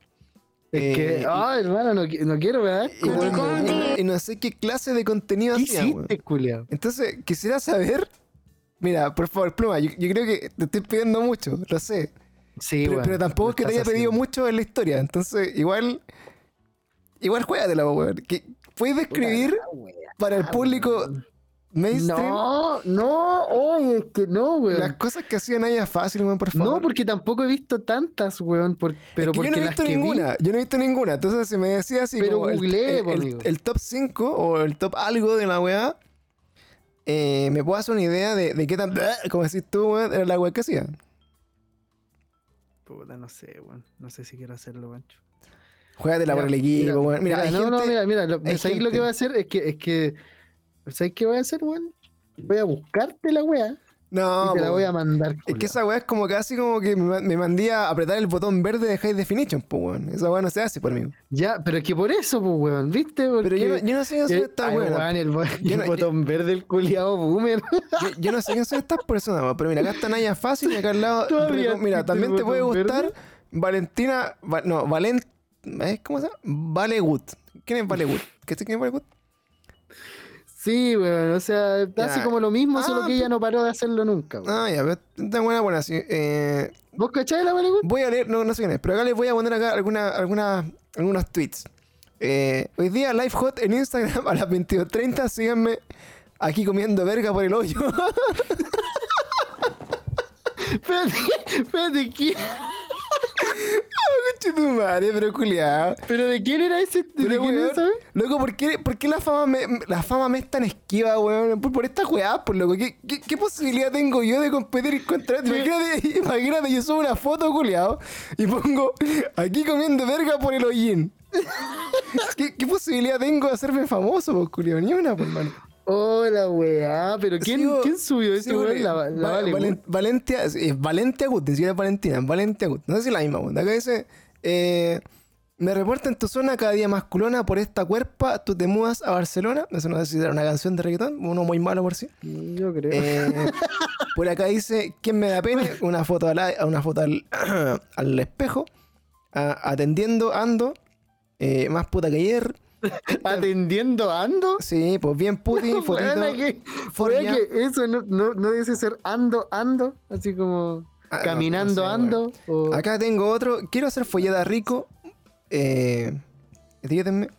Es Eh, que, y- ay, hermano, no, no quiero, ¿verdad? Y, no- y no sé qué clase de contenido ¿Qué hacía, hiciste? Entonces, quisiera saber. Mira, por favor, pluma, yo, yo creo que te estoy pidiendo mucho, lo sé. Sí, pero, pero tampoco es que te haya pedido mucho en la historia. Entonces, igual. Igual juégatela, weón. ¿Puedes describir para el público mainstream No, no, oye, es que no, weón. las cosas que hacían ella fácil, weón, por favor? No, porque tampoco he visto tantas, weón. por- pero Es que yo porque no he visto vi- ninguna, yo no he visto ninguna. Entonces, si me decía así Pero como googleé, el- el top 5 o el top algo de la weá, eh, me puedo hacer una idea de, de qué tan, como decís tú, weón, era la weá que hacía. Puta, no sé, weón. No sé si quiero hacerlo, Pancho. Juégatela por el Mira, equipo, mira, weón. Mira, hay no, gente, no, mira, mira. Lo, ¿sabes lo gente- que voy a hacer? Es que, es que. ¿Sabes qué voy a hacer, weón? Voy a buscarte la weá No, y te la voy a mandar. Es que esa weá es como casi como que me, ma- me mandé a apretar el botón verde de High Definition, pues weón. Esa weá no se hace por mí. Ya, pero es que por eso, pues, weón, ¿viste? Porque, Pero yo no, yo no sé quién son estas weón, el, bo- Yo el no- yo- botón verde, el culiado boomer. Yo, yo no sé quién son estas personas, weón, pero mira, acá está Naya Fácil y acá al lado. Mira, también el te puede gustar verde. Valentina. Va- no, Valent. ¿eh? ¿Cómo se llama? Valegut. ¿Quién es Valegut? ¿Qué es Valegut? Sí, weón, o sea, está así Ya. como lo mismo, solo Ah, que ella no paró de hacerlo nunca, weón. Ah, ya, pero está buena, buena, sí. Eh, ¿Vos cacháis la weón? voy a leer, no, no sé quién es, pero acá les voy a poner acá alguna, alguna, algunos tweets. Eh, hoy día Live Hot en Instagram a las 22.30, síganme aquí comiendo verga por el hoyo. Espérate, espérate, ¿quién? Tu madre, pero culiao. ¿Pero de quién era ese? ¿De Pero, quién weón, era, sabes? Loco, ¿por qué, por qué la, fama me, la fama me es tan esquiva, weón? Por, por esta weá, por loco. ¿Qué, qué, qué posibilidad tengo yo de competir contra ti? Imagínate, imagínate, yo subo una foto, culiao, y pongo aquí comiendo verga por el hollín. ¿Qué, ¿Qué posibilidad tengo de hacerme famoso, pues, culiao? Ni una, por mano. Hola, weá, pero ¿quién, Sigo- ¿quién subió weón? La, la Vale, Valen- weón. Valentia, Valentia Gut, ni siquiera Valentina, Valentia Gut. No sé si la misma, weón. Acá dice, eh, me reporta en tu zona cada día más culona por esta cuerpa, tú te mudas a Barcelona. Eso no sé si era una canción de reggaetón, uno muy malo por sí. Yo creo. Eh, por acá dice, ¿quién me da pena? Una foto, al, a- una foto al, al espejo, a- atendiendo, ando, eh, más puta que ayer. ¿Atendiendo ando? Sí, pues bien puti, fotito. Que, eso no, no, no dice ser ando, ando, así como Ah, caminando, no sé, ando. o- Acá tengo otro. Quiero hacer follada rico. Eh, etiquétenme.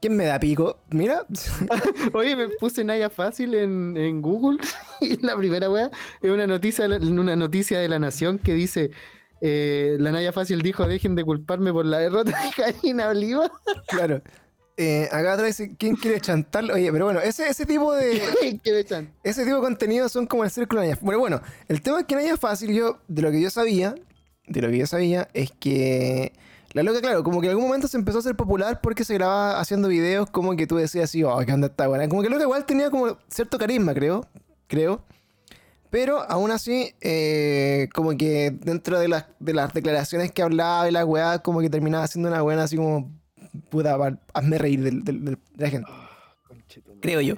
¿Quién me da pico? Mira. Oye, me puse Naya Fácil en, en Google y la primera weá es una noticia, una noticia de la Nación que dice eh, la Naya Fácil dijo dejen de culparme por la derrota de Karina Oliva. claro. Eh, acá atrás ¿quién quiere chantarlo? Oye, pero bueno, ese, ese tipo de. ¿Qué le echan? Ese tipo de contenido son como el círculo de Naya. Bueno, bueno, el tema es que Naya Fácil, yo, de lo que yo sabía, de lo que yo sabía, es que la loca, claro, como que en algún momento se empezó a hacer popular porque se grababa haciendo videos como que tú decías así, oh, ¿qué onda está buena? Como que la loca igual tenía como cierto carisma, creo, creo. Pero aún así, eh, como que dentro de las, de las declaraciones que hablaba y la weá, como que terminaba siendo una buena así como, puta, hazme reír del- del- del- de la gente creo yo.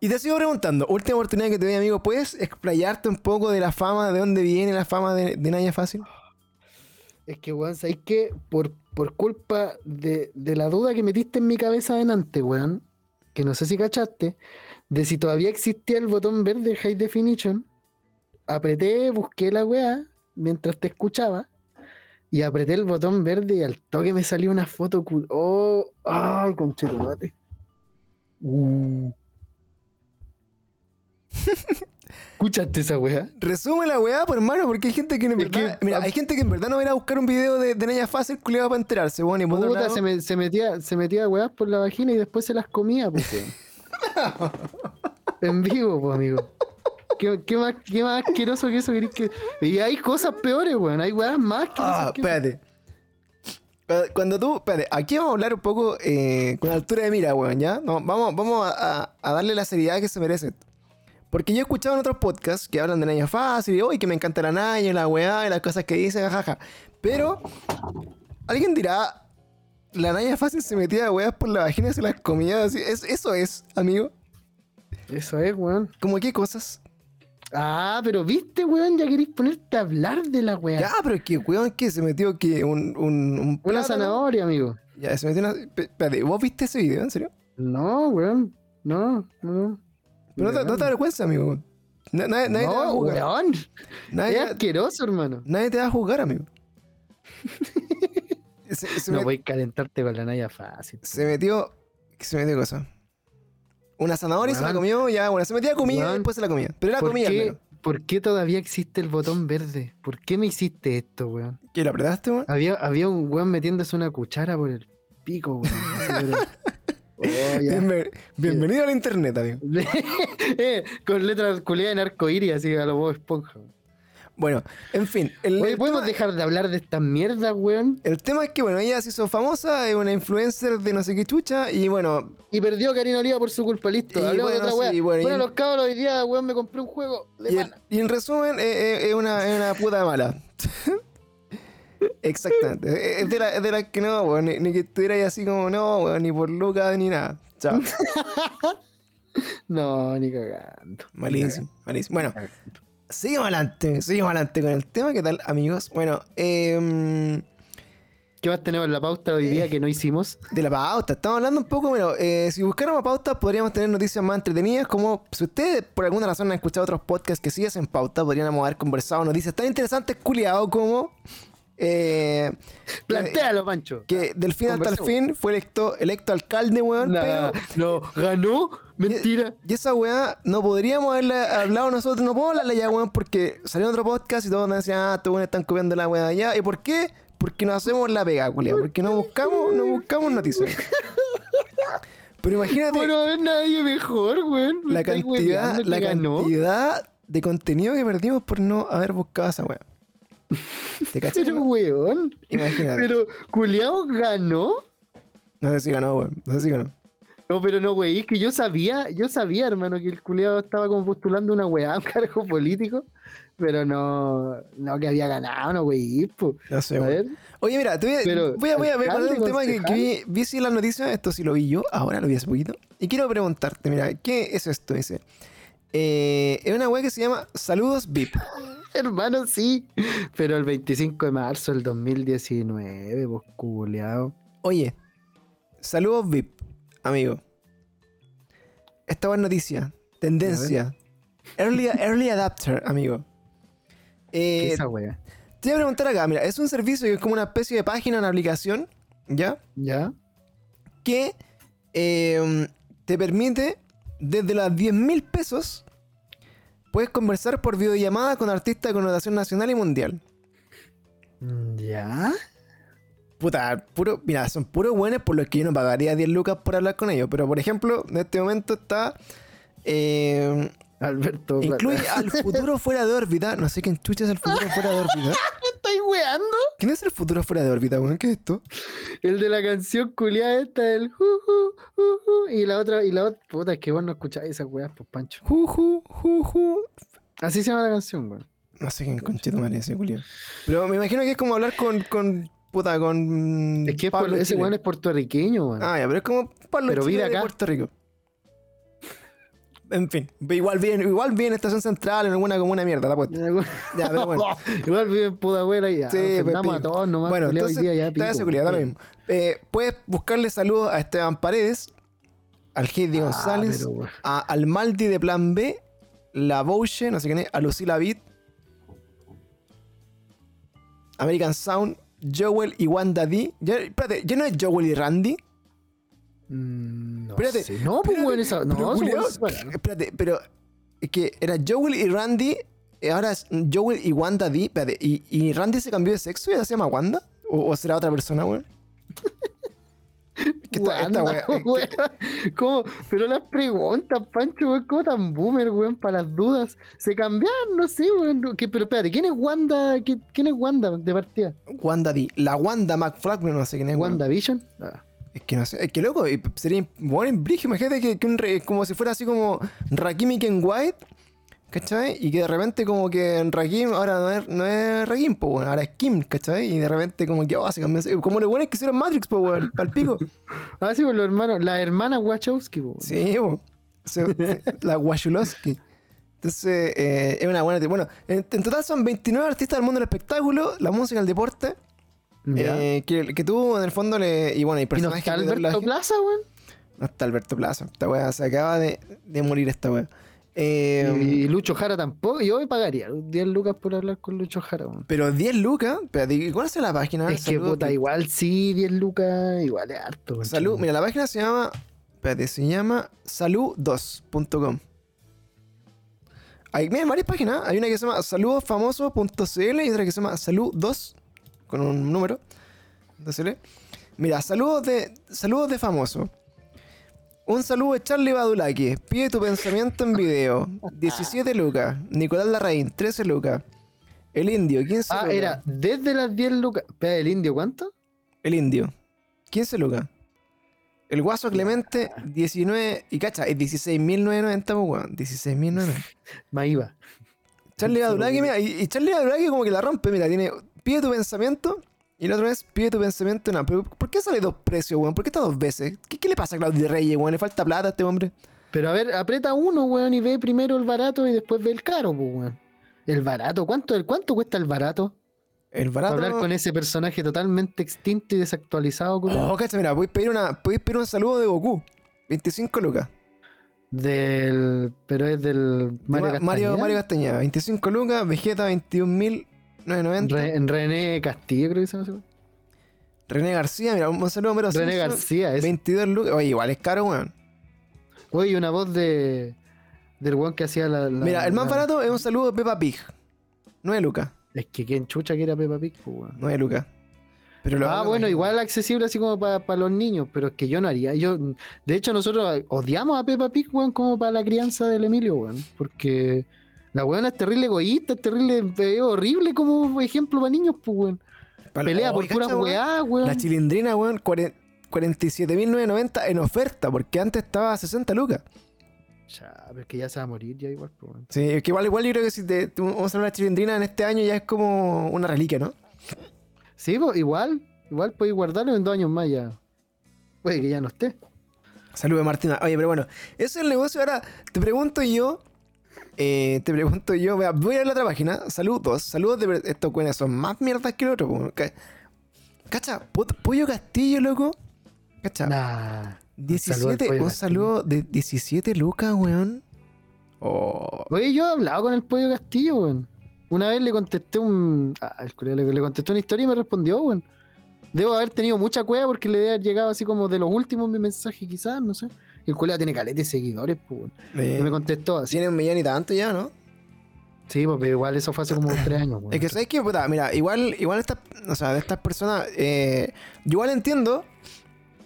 Y te sigo preguntando, última oportunidad que te doy, amigo, ¿puedes explayarte un poco de la fama, de dónde viene la fama de, de Naya Fácil? Es que, weón, ¿sabes qué? Por, por culpa de, de la duda que metiste en mi cabeza adelante, weón, que no sé si cachaste, de si todavía existía el botón verde High Definition, apreté, busqué la weá mientras te escuchaba y apreté el botón verde y al toque me salió una foto. cu- ¡Oh! ¡Ay, conchetumate! Uh. ¿Escuchaste esa weá? Resume la weá, por hermano, porque hay gente que en verdad, que- mira, hay gente que en verdad no va a buscar un video de, de Naya Fácil culiado para enterarse, bueno, y Puta, lado- se, me- se metía, se metía weas por la vagina y después se las comía, pues. weón. en vivo, pues, amigo. ¿Qué, qué más, ¿Qué más asqueroso que eso querés que.? Y hay cosas peores, weón. Hay weas más que Ah, que eso. espérate. Cuando tú, espérate, aquí vamos a hablar un poco eh, con altura de mira, weón, ¿ya? No, vamos vamos a, a- a darle la seriedad que se merece. esto. Porque yo he escuchado en otros podcasts que hablan de Naya Fácil y hoy que me encanta la Naya, la weá, y las cosas que dice, jajaja. Pero, alguien dirá, la Naya Fácil se metía weas por la vagina y se las comía así. Es- eso es, amigo. Eso es, weón. ¿Cómo qué cosas? Ah, pero viste, weón, ya queréis ponerte a hablar de la wea. Ya, pero es que, weón, que se metió que un, un, un Una zanahoria, amigo. Ya, se metió una... Espérate, ¿vos viste ese video, en serio? No, weón. No, no. Pero no te, no te da vergüenza, amigo. Na- Nadie, nadie te va a No, juzgar. weón. Es asqueroso, hermano. nadie te va a juzgar, amigo. se, se No met- voy a calentarte con la naya fácil. se metió. ¿Qué se metió cosa? Una zanahoria y se la comió, ya, bueno, se metía comida y después se la comía. Pero era ¿Por comida, al qué, menos. ¿Por qué todavía existe el botón verde? ¿Por qué me hiciste esto, weón? ¿Qué lo apretaste, weón? Había, había un weón metiéndose una cuchara por el pico, weón. Pero- Oh, bienvenido al internet, amigo. Eh, con letras culiadas en arcoíris, así a los Bob esponja. Bueno, en fin. El, Oye, ¿podemos tema, dejar de hablar de esta mierda, weón? el tema es que, bueno, ella se hizo famosa, es una influencer de no sé qué chucha, y bueno, Y perdió Karina Oliva por su culpa, listo. Y bueno, de otra sí, weá. bueno, Bueno, y- los cabros hoy día, weón, me compré un juego de Y en, pana. y en resumen, eh, eh, es una, es una puta mala. Exactamente. Es- Es de las de la que no, weón, ni, ni que estuviera ahí así como, no, weón, ni por lucas ni nada. Chao. No, ni cagando. Malísimo, malísimo. Bueno, seguimos adelante, seguimos adelante con el tema. ¿Qué tal, amigos? Bueno, eh, ¿Qué más tenemos en la pauta hoy día que no hicimos? De la pauta, estamos hablando un poco, pero eh, si buscáramos pauta podríamos tener noticias más entretenidas, como si ustedes por alguna razón han escuchado otros podcasts que sí hacen pauta, podríamos haber conversado noticias tan interesantes, culiado, como... Eh, Plantéalo, Pancho. que del fin hasta el fin fue electo, electo alcalde, weón. Nah, pero- no, ganó. Mentira. Y esa weá no podríamos haberle hablado nosotros, no podemos hablarle ya, weón, porque salió otro podcast y todos nos decían, ah, estos están copiando la weá allá. ¿Y por qué? Porque nos hacemos la pega, culiao, porque no buscamos, no buscamos noticias. Pero imagínate Bueno, nadie mejor, weón. La cantidad, la cantidad de contenido que perdimos por no haber buscado esa weá. ¿Te cachas? Pero, weón. Imagínate. Pero, culiao ganó. No sé si ganó, weón. No sé si ganó. No, pero no, güey, es que yo sabía, yo sabía, hermano, que el culiado estaba como postulando una weá, un cargo político, pero no, no que había ganado, no, güey. No sé, ver, Oye, mira, te voy a, Pero, voy a, voy a ver tema que, que vi, en las noticias, esto sí lo vi yo, ahora lo vi hace poquito. Y quiero preguntarte, mira, ¿qué es esto? Dice, eh, es una web que se llama Saludos VIP. hermano, sí, pero el 25 de marzo del 2019, pues, culiao. Oye, Saludos VIP, amigo. Esta buena noticia, tendencia. Early, early Adapter, amigo. ¿Qué Eh, esa weá? te voy a preguntar acá, mira, es un servicio que es como una especie de página, una aplicación, ¿ya? ¿Ya? que eh, te permite desde las 10 mil pesos puedes conversar por videollamada con artistas de connotación nacional y mundial. ¿Ya? Puta, puro, mira, son puros buenos por los que yo no pagaría 10 lucas por hablar con ellos. Pero por ejemplo, en este momento está. eh, Alberto. incluye al futuro fuera de órbita. No sé quién chucha es el futuro fuera de órbita. ¿Me estáis weando? ¿Quién es el futuro fuera de órbita, weón? ¿Qué es esto? El de la canción culiada esta del ju, ju, ju, ju, y la otra, y la otra, puta, es que vos no escucháis esas weas, pues Pancho. Juju, juju. Así se llama la canción, weón. No sé quién conchito madre ese Julio. Pero me imagino que es como hablar con. con puta, con. Es que es Pablo por- de ese weón es puertorriqueño, weón. Ah, ya, pero es como Pablo Pero vive de acá. Puerto Rico. En fin, igual vive, igual vive en Estación Central, en alguna comuna de mierda, la puesta. Ya, pero bueno. Igual vive en Pudahuela y ya. Sí, pues, a todos nomás. Bueno, culiao, hoy entonces, día ya, pico, seguridad, mismo. Eh, puedes buscarle saludos a Esteban Paredes, al Heidi Ah, González, pero, a, al Maldi de Plan B, la Bouche, no sé quién es, a Lucila Beat, American Sound, Joel y Wanda D. Ya, espérate, ¿ya no es Joel y Randy? Mm, No, Espérate, sé. no, pues weón, esa. No, pero, separaron. espérate, pero es que era Joel y Randy, eh, ahora es Joel y Wanda D. Espérate, ¿y, y Randy se cambió de sexo y ahora se llama Wanda? ¿O, o será otra persona, weón? esta- esta Wanda, wea- weón. ¿Cómo? Pero las preguntas, Pancho, weón, ¿cómo tan boomer, weón, para las dudas? Se cambiaron, no sé, weón. ¿qué? pero espérate, ¿quién es Wanda? ¿Qui- ¿Quién es Wanda de partida? Wanda D. La Wanda McFly, no sé quién es. weón. ¿WandaVision? Ah. Es que no sé, es que loco, sería bueno en brillo, imagínate que, que un re- como si fuera así como Rakim y Ken White, ¿cachai? Y que de repente como que en Rakim ahora no es, no es Rakim, pues bueno, ahora es Kim, ¿cachai? Y de repente como que oh, se cambió, como los buenos que hicieron Matrix, pues bueno, al pico. Ah, sí, pues los hermanos, la hermana Wachowski, po. Sí, po. La Wachulowski. Entonces, eh, es una buena... Bueno, en, en total son 29 artistas del mundo del espectáculo, la música, el deporte. Eh, que, que tuvo en el fondo, le, y bueno, y ¿Y no personajes está Alberto doblaje. Plaza, weón? No está Alberto Plaza. Esta weá se acaba de, de morir esta weá. Eh, y Lucho Jara tampoco. Yo me pagaría 10 lucas por hablar con Lucho Jara, pero 10 lucas. Espérate, ¿cuál es la página? Es que puta, igual sí, 10 lucas, igual es harto. Salud. Mira, la página se llama. Espérate, se llama salud2.com. Hay mira, varias páginas. Hay una que se llama saludosfamoso.cl y otra que se llama salud2 con un número. .cl. Mira, saludos de saludos de famoso. Un saludo de Charlie Badulaki. Pide tu pensamiento en video. 17 lucas. Nicolás Larraín, 13 lucas. El indio, 15 Ah, lucas. era desde las 10 lucas. Espera, ¿el indio cuánto? El indio. 15 lucas. El guaso Clemente, 19. Y cacha, es 16.990, pues, weón. 16.990. Más IVA. Charlie Badulaki, mira, y, y Charlie Badulaki como que la rompe, mira, tiene. Pide tu pensamiento. Y la otra vez, pide tu pensamiento. No, pero ¿por qué sale dos precios, weón? ¿Por qué está dos veces? ¿Qué, qué le pasa a Claudio Reyes, weón? ¿Le falta plata a este hombre? Pero a ver, aprieta uno, weón, y ve primero el barato y después ve el caro, weón. El barato, ¿cuánto, ¿cuánto cuesta el barato? El barato. hablar con ese personaje totalmente extinto y desactualizado, culiao. Oh, cacha, mira, podéis pedir, una, podéis pedir un saludo de Goku. 25 lucas. Del. Pero es del Mario Mario, Castañeda. Mario, Castañeda. 25 lucas. Vegeta 21.990. Re- en René Castillo, creo que se llama. René García, mira, un saludo mero René Simpson, García, es. 22 lucas. Oye, igual es caro, weón. Oye, una voz de. Del weón que hacía la. la- Mira, el más la- barato es un saludo de Peppa Pig. 9 lucas. Es que quien chucha que era Peppa Pig, pues, weón. 9 lucas. Pero lo Ah, bueno, igual accesible así como para los niños, pero es que yo no haría. Yo, de hecho, nosotros odiamos a Peppa Pig, weón, como para la crianza del Emilio, weón. Porque la weona es terrible egoísta, es terrible, es horrible como ejemplo para niños, pues, weón. Pelea por puras weón, weá, weón. La chilindrina, weón, cuare- 47.990 en oferta, porque antes estaba a 60 lucas. Ya, pero es que ya se va a morir ya igual, pues, weón. Sí, es que igual, igual yo creo que si te, vamos a de chilindrina en este año ya es como una reliquia, ¿no? Sí, pues, igual, igual podéis guardarlo en dos años más ya. Puede que ya no esté. Saludos, Martina. Oye, pero bueno, ese es el negocio. Ahora, te pregunto yo. Eh, te pregunto yo. vea, Voy a la otra página. Saludos. Saludos de estos cuenes son más mierdas que el otro. Cacha, po- Pollo Castillo, loco. Cacha, Nah. 17, Pollo un saludo de 17 lucas, weón. Oh, Oye, yo he hablado con el Pollo Castillo, weón. Una vez le contesté un. Ah, le, le contesté una historia y me respondió, weón. Debo haber tenido mucha cueva porque le debe haber llegado así como de los últimos mi mensaje, quizás, no sé. El culiao tiene caleta de seguidores, pues, eh, me contestó así. tiene un millón y tanto ya, ¿no? Sí, pues, pero igual eso fue hace como tres años, weón. Es que sabes que, puta, mira, igual, igual estas, o sea, de estas personas, eh, yo igual entiendo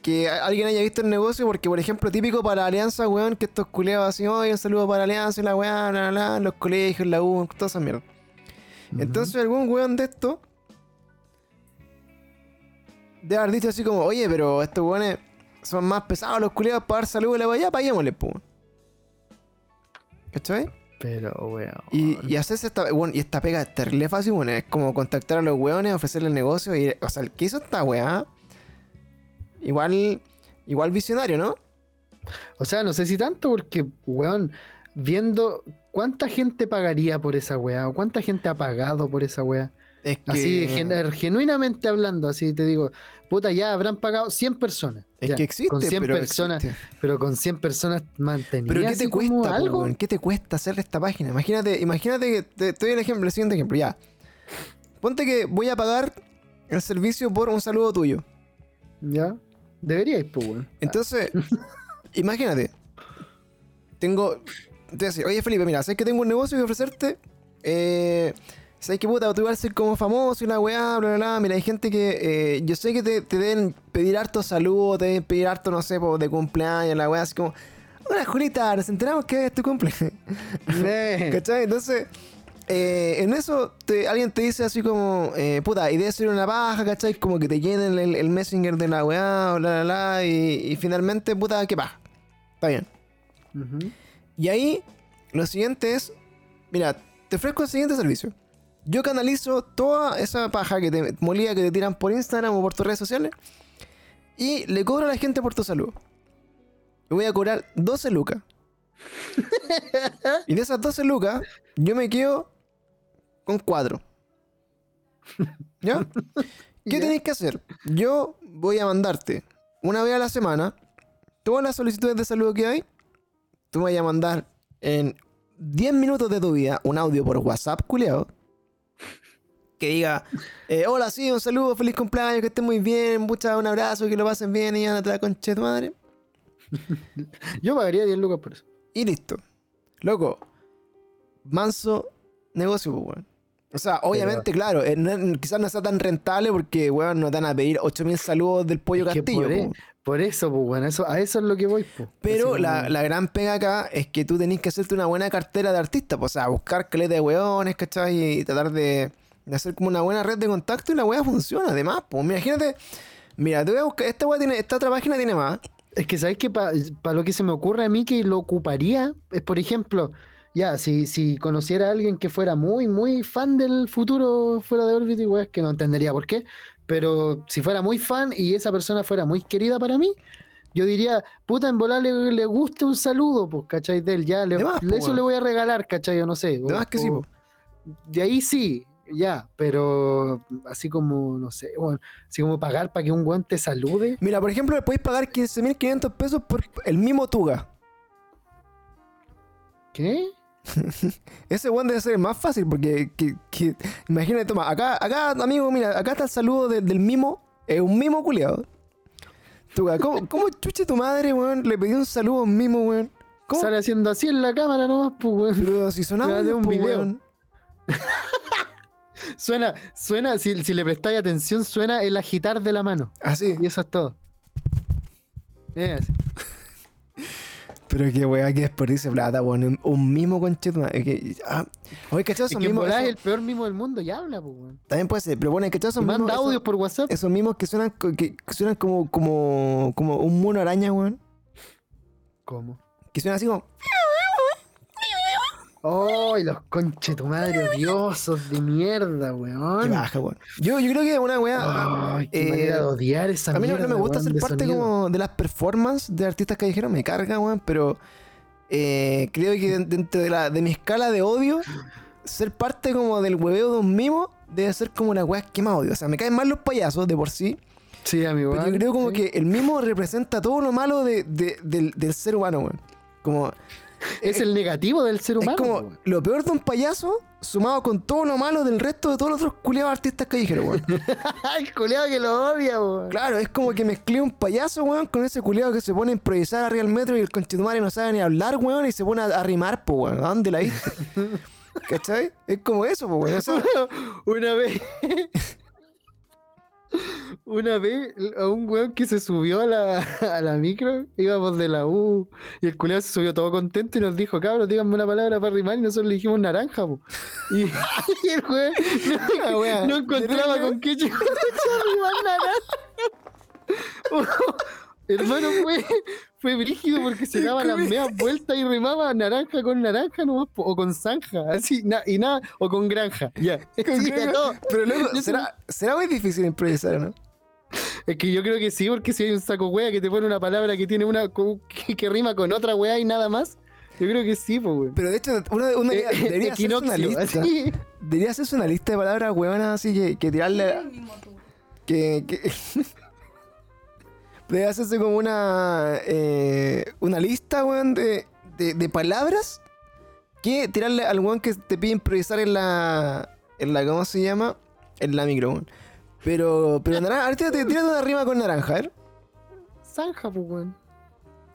que alguien haya visto el negocio, porque por ejemplo, típico para Alianza, weón, que estos culeados así, oye, un saludo para Alianza la weá, bla, bla, los colegios, la U, toda esa mierda. Ujú. Entonces algún weón de esto debe haber dicho así como, oye, pero estos weones son más pesados los culeados para dar saludos a la weá, paguémosle, pum. ¿Cachai? Pero, weón. Y, y hacerse esta, bueno, y esta pega es terrible fácil, bueno, es como contactar a los weones, ofrecerle el negocio y, o sea, el que hizo esta weá, igual, igual visionario, ¿no? O sea, no sé si tanto porque, weón, viendo cuánta gente pagaría por esa weá, o cuánta gente ha pagado por esa weá. Es que, Así, gen- genuinamente hablando, así te digo, puta, ya habrán pagado 100 personas. es ya, que existe, Con 100 pero personas, existe. pero con 100 personas mantenidas. Pero ¿qué te cuesta, algo? ¿Qué te cuesta hacerle esta página? Imagínate, imagínate que te, te doy el ejemplo, el siguiente ejemplo, ya. Ponte que voy a pagar el servicio por un saludo tuyo. Ya, deberíais, pues, weón. Entonces, imagínate. Tengo. Te voy a decir, oye Felipe, mira, sabes que tengo un negocio que ofrecerte. Eh, sabes que puta, tú vas a ser como famoso y la weá, bla, bla, bla. Mira, hay gente que. eh, yo sé que te, te deben pedir harto saludos, te deben pedir harto, no sé, de cumpleaños, la weá, así como. Hola Julita, nos enteramos que es tu cumpleaños. Eh, ¿Cachai? Entonces, eh, en eso te- alguien te dice así como, eh, puta, idea de hacer una baja, ¿cachai? Como que te llenen el, el messenger de la weá, bla, bla, bla, y, y finalmente, puta, ¿qué pasa? Está bien. Y ahí, lo siguiente es, mira, te ofrezco el siguiente servicio. Yo canalizo toda esa paja que te molía que te tiran por Instagram o por tus redes sociales y le cobro a la gente por tu salud. Le voy a cobrar 12 lucas. y de esas 12 lucas, yo me quedo con 4. ¿Ya? ¿Qué tenéis que hacer? Yo voy a mandarte una vez a la semana todas las solicitudes de salud que hay. Tú me vas a mandar en 10 minutos de tu vida un audio por WhatsApp, culiao. Que diga, eh, hola, sí, un saludo, feliz cumpleaños, que estés muy bien, mucha, un abrazo, que lo pasen bien y ándate a la concha de tu madre. Yo pagaría 10 lucas por eso. Y listo. Loco, manso negocio, pues, weón. O sea, obviamente, claro, eh, no- quizás no sea tan rentable porque, weón, no te van a pedir 8000 saludos del pollo Es castillo, por, po. e- por eso, pues, bueno, eso, a eso es lo que voy, pues. Pero la, la gran pega acá es que tú tenés que hacerte una buena cartera de artistas, pues, o sea, buscar caleta de weones, ¿cachai? Y tratar de, de hacer como una buena red de contacto y la weá funciona, además, pues, imagínate, mira, te voy a buscar, esta weá tiene, esta otra página tiene más, Es que, ¿sabes qué? Para lo que se me ocurre a mí que lo ocuparía es, por ejemplo, ya, si, si conociera a alguien que fuera muy, muy fan del futuro fuera de órbita, igual es que no entendería por qué, pero si fuera muy fan y esa persona fuera muy querida para mí, yo diría, puta, en volar le, le guste un saludo, pues, ¿cachai? De él, ya, le, De más, po, eso le voy a regalar, ¿cachai? Yo no sé. de más que sí, po. de ahí sí. Ya, pero así como, no sé, weón, así como pagar para que un weón te salude. Mira, por ejemplo, le podéis pagar 15.500 pesos por el mismo Tuga. ¿Qué? Ese weón debe ser el más fácil porque, que, que- imagínate, toma, acá, acá, amigo, mira, acá está el saludo de- del mimo, es un mimo culiado. Tuga, ¿cómo, cómo chuche tu madre, weón? Le pedí un saludo a un mimo, weón. ¿Cómo? Sale haciendo así en la cámara nomás, pues, weón. Pero si sonaba Espérate, un un video. weón. Suena, suena, si, si le prestáis atención, suena el agitar de la mano. Así. Y eso es todo. Es. Pero qué weá, que desperdicio de plata, weón. Un- Un mimo concheto. Que, ah. Oye, ¿cachai? Es que mimos. volada es esos- el peor mimo del mundo y habla, pues, weón. También puede ser, pero bueno, ¿cachai? Mimos. manda esos- audios por WhatsApp. Esos mismos que suenan, que que suenan como, como, como un mono araña, weón. ¿Cómo? Que suenan así como. ¡Ay, los conche tu madre odiosos de mierda, Qué weón! baja, weón. Yo, yo creo que una weá. ¡Ay, qué eh, manera de odiar esa a mí no, mierda! no me gusta weón, ser parte sonido. como de las performances de artistas callejeros, me carga, weón, pero eh, creo que den- dentro de, la, de mi escala de odio, ser parte como del hueveo de un mimo debe ser como la weá que más odio. O sea, me caen mal los payasos de por sí, Sí, amigo. pero yo creo como que el mimo representa todo lo malo de- de- del, del ser humano, weón. Como, Es el negativo del ser humano. es como lo peor de un payaso sumado con todo lo malo del resto de todos los otros culiados artistas callejeros, weón. ¡Ay, culiado que lo odia, weón! Claro, es como que mezclé un payaso, weón, con ese culiado que se pone a improvisar arriba del metro y el conchetumare no sabe ni hablar, weón, y se pone a, a rimar, po, weón. ¿A dónde la viste? ¿Cachai? Es como eso, po, weón. Una vez. Una vez a un weón que se subió a la, a la micro, íbamos de la U, y el culiado se subió todo contento y nos dijo, cabros, díganme una palabra para rimar, y nosotros le dijimos naranja, po. Y, y el weón no, weón. no encontraba con qué chucha rimar naranja. Hermano, fue, fue brígido porque se daba las medias vueltas y rimaba naranja con naranja nomás, o con zanja, así, na- y nada, o con granja, ya. Sí. Pero luego, ¿será, será muy difícil improvisar, ¿o ¿no? Es que yo creo que sí, porque si hay un saco wea que te pone una palabra que tiene una que, que rima con otra wea y nada más, yo creo que sí, pues weón. Pero de hecho, una, una Eh, debería hacerse una lista. así. Debería hacerse una lista de palabras huevonas así que, que tirarle. Que Debería hacerse como una. eh, una lista, weón, de, de, de palabras que tirarle al weón que te pide improvisar en la. En la. ¿Cómo se llama? En la micro, weón. Pero. Pero naranja. Ahorita te tiras una rima con naranja, a ver. Zanja, pues weón.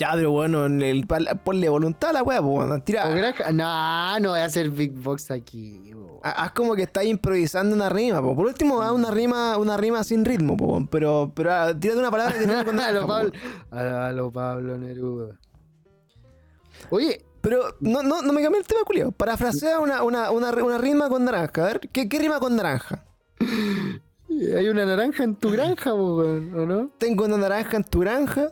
Ya, pero bueno, en el, ponle voluntad a la weá, pues. Tira. No, no voy a hacer Big Box aquí. Ha- Haz como que estás improvisando una rima, po. Por último, haz una rima, una rima sin ritmo, po, pero, pero ah, tírate una palabra que no a lo Pablo, a lo Pablo Neruda. Oye, Pero no, no, no me cambié el tema, culiao. Parafrasea una, una, una, una rima con naranja. A ver, ¿qué, qué rima con naranja? hay una naranja en tu granja, ¿o no? Tengo una naranja en tu granja.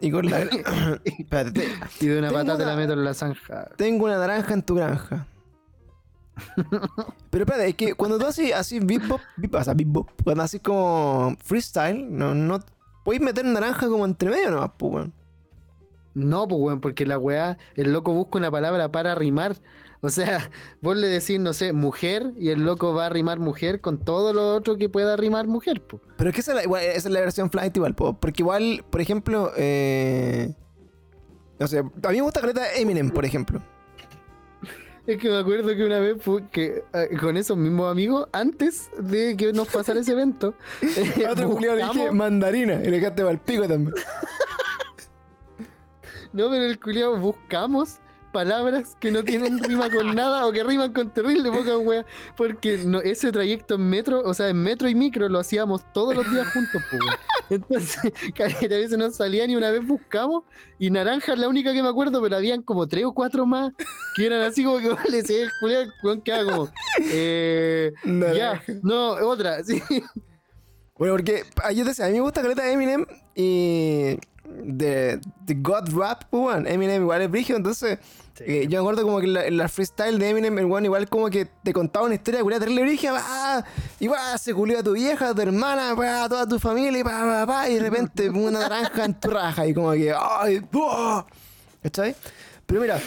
Y con la. Espérate, te- Y de una Tengo patata una- la meto en la zanja. tengo una naranja en tu granja. Pero espérate, es que cuando tú haces así beatbop, beat- o sea, beatbop, cuando haces como freestyle, no, no podéis meter naranja como entre medio nomás, pues, weón. No, pues, weón, porque la weá, el loco busca una palabra para rimar. O sea, vos le decís, no sé, mujer, y el loco va a rimar mujer con todo lo otro que pueda rimar mujer, pues. Pero es que esa es la, igual- esa es la versión flight igual, po, porque igual, por ejemplo, eh, no sé, a mí me gusta caleta Eminem, por ejemplo. Es que me acuerdo que una vez que eh, con esos mismos amigos, antes de que nos pasara ese evento, eh, otro culiao le dije buscamos- mandarina y le dejaste para el pico también. no, pero el culiao buscamos palabras que no tienen rima con nada o que riman con terrible poca wea, porque no, ese trayecto en metro, o sea, en metro y micro lo hacíamos todos los días juntos, pues. Entonces, a veces no salían y una vez buscamos y naranja es la única que me acuerdo, pero habían como tres o cuatro más que eran así como que vale, sí, el weón quedaba como, eh, ya, no, otra, sí. Bueno, porque ah, yo te decía, a mí me gusta caleta Eminem y de, de God Rap, pues, weón. Eminem igual es brígido, entonces eh, yo me acuerdo como que la, la freestyle de Eminem, el weón igual como que te contaba una historia culiada terrible brígida, va, y se culió a tu vieja, a tu hermana, a toda tu familia, y y de repente una naranja en tu raja, y como que, ay. ¿cachai? Pero mira,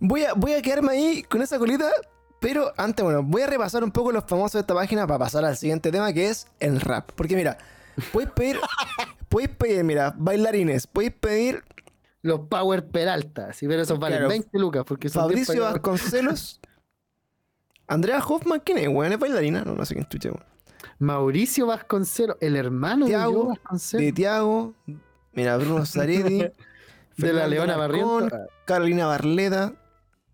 voy a, voy a quedarme ahí con esa colita Pero antes, bueno, voy a repasar un poco los famosos de esta página para pasar al siguiente tema que es el rap. Porque mira, puedes pedir, puedes pedir, mira, bailarines, puedes pedir Los Power Peralta, sí, pero esos valen Claro. 20 lucas porque son Fabricio. Vasconcelos, Andrea Hoffman, ¿quién es, weón? ¿Es bailarina? No, no sé quién chucha, weón. Mauricio Vasconcelos, el hermano de Tiago, Joe De Vasconcelos. Tiago, mira, Bruno Zaredi, De la Leona Barrientos. Carolina Barleta,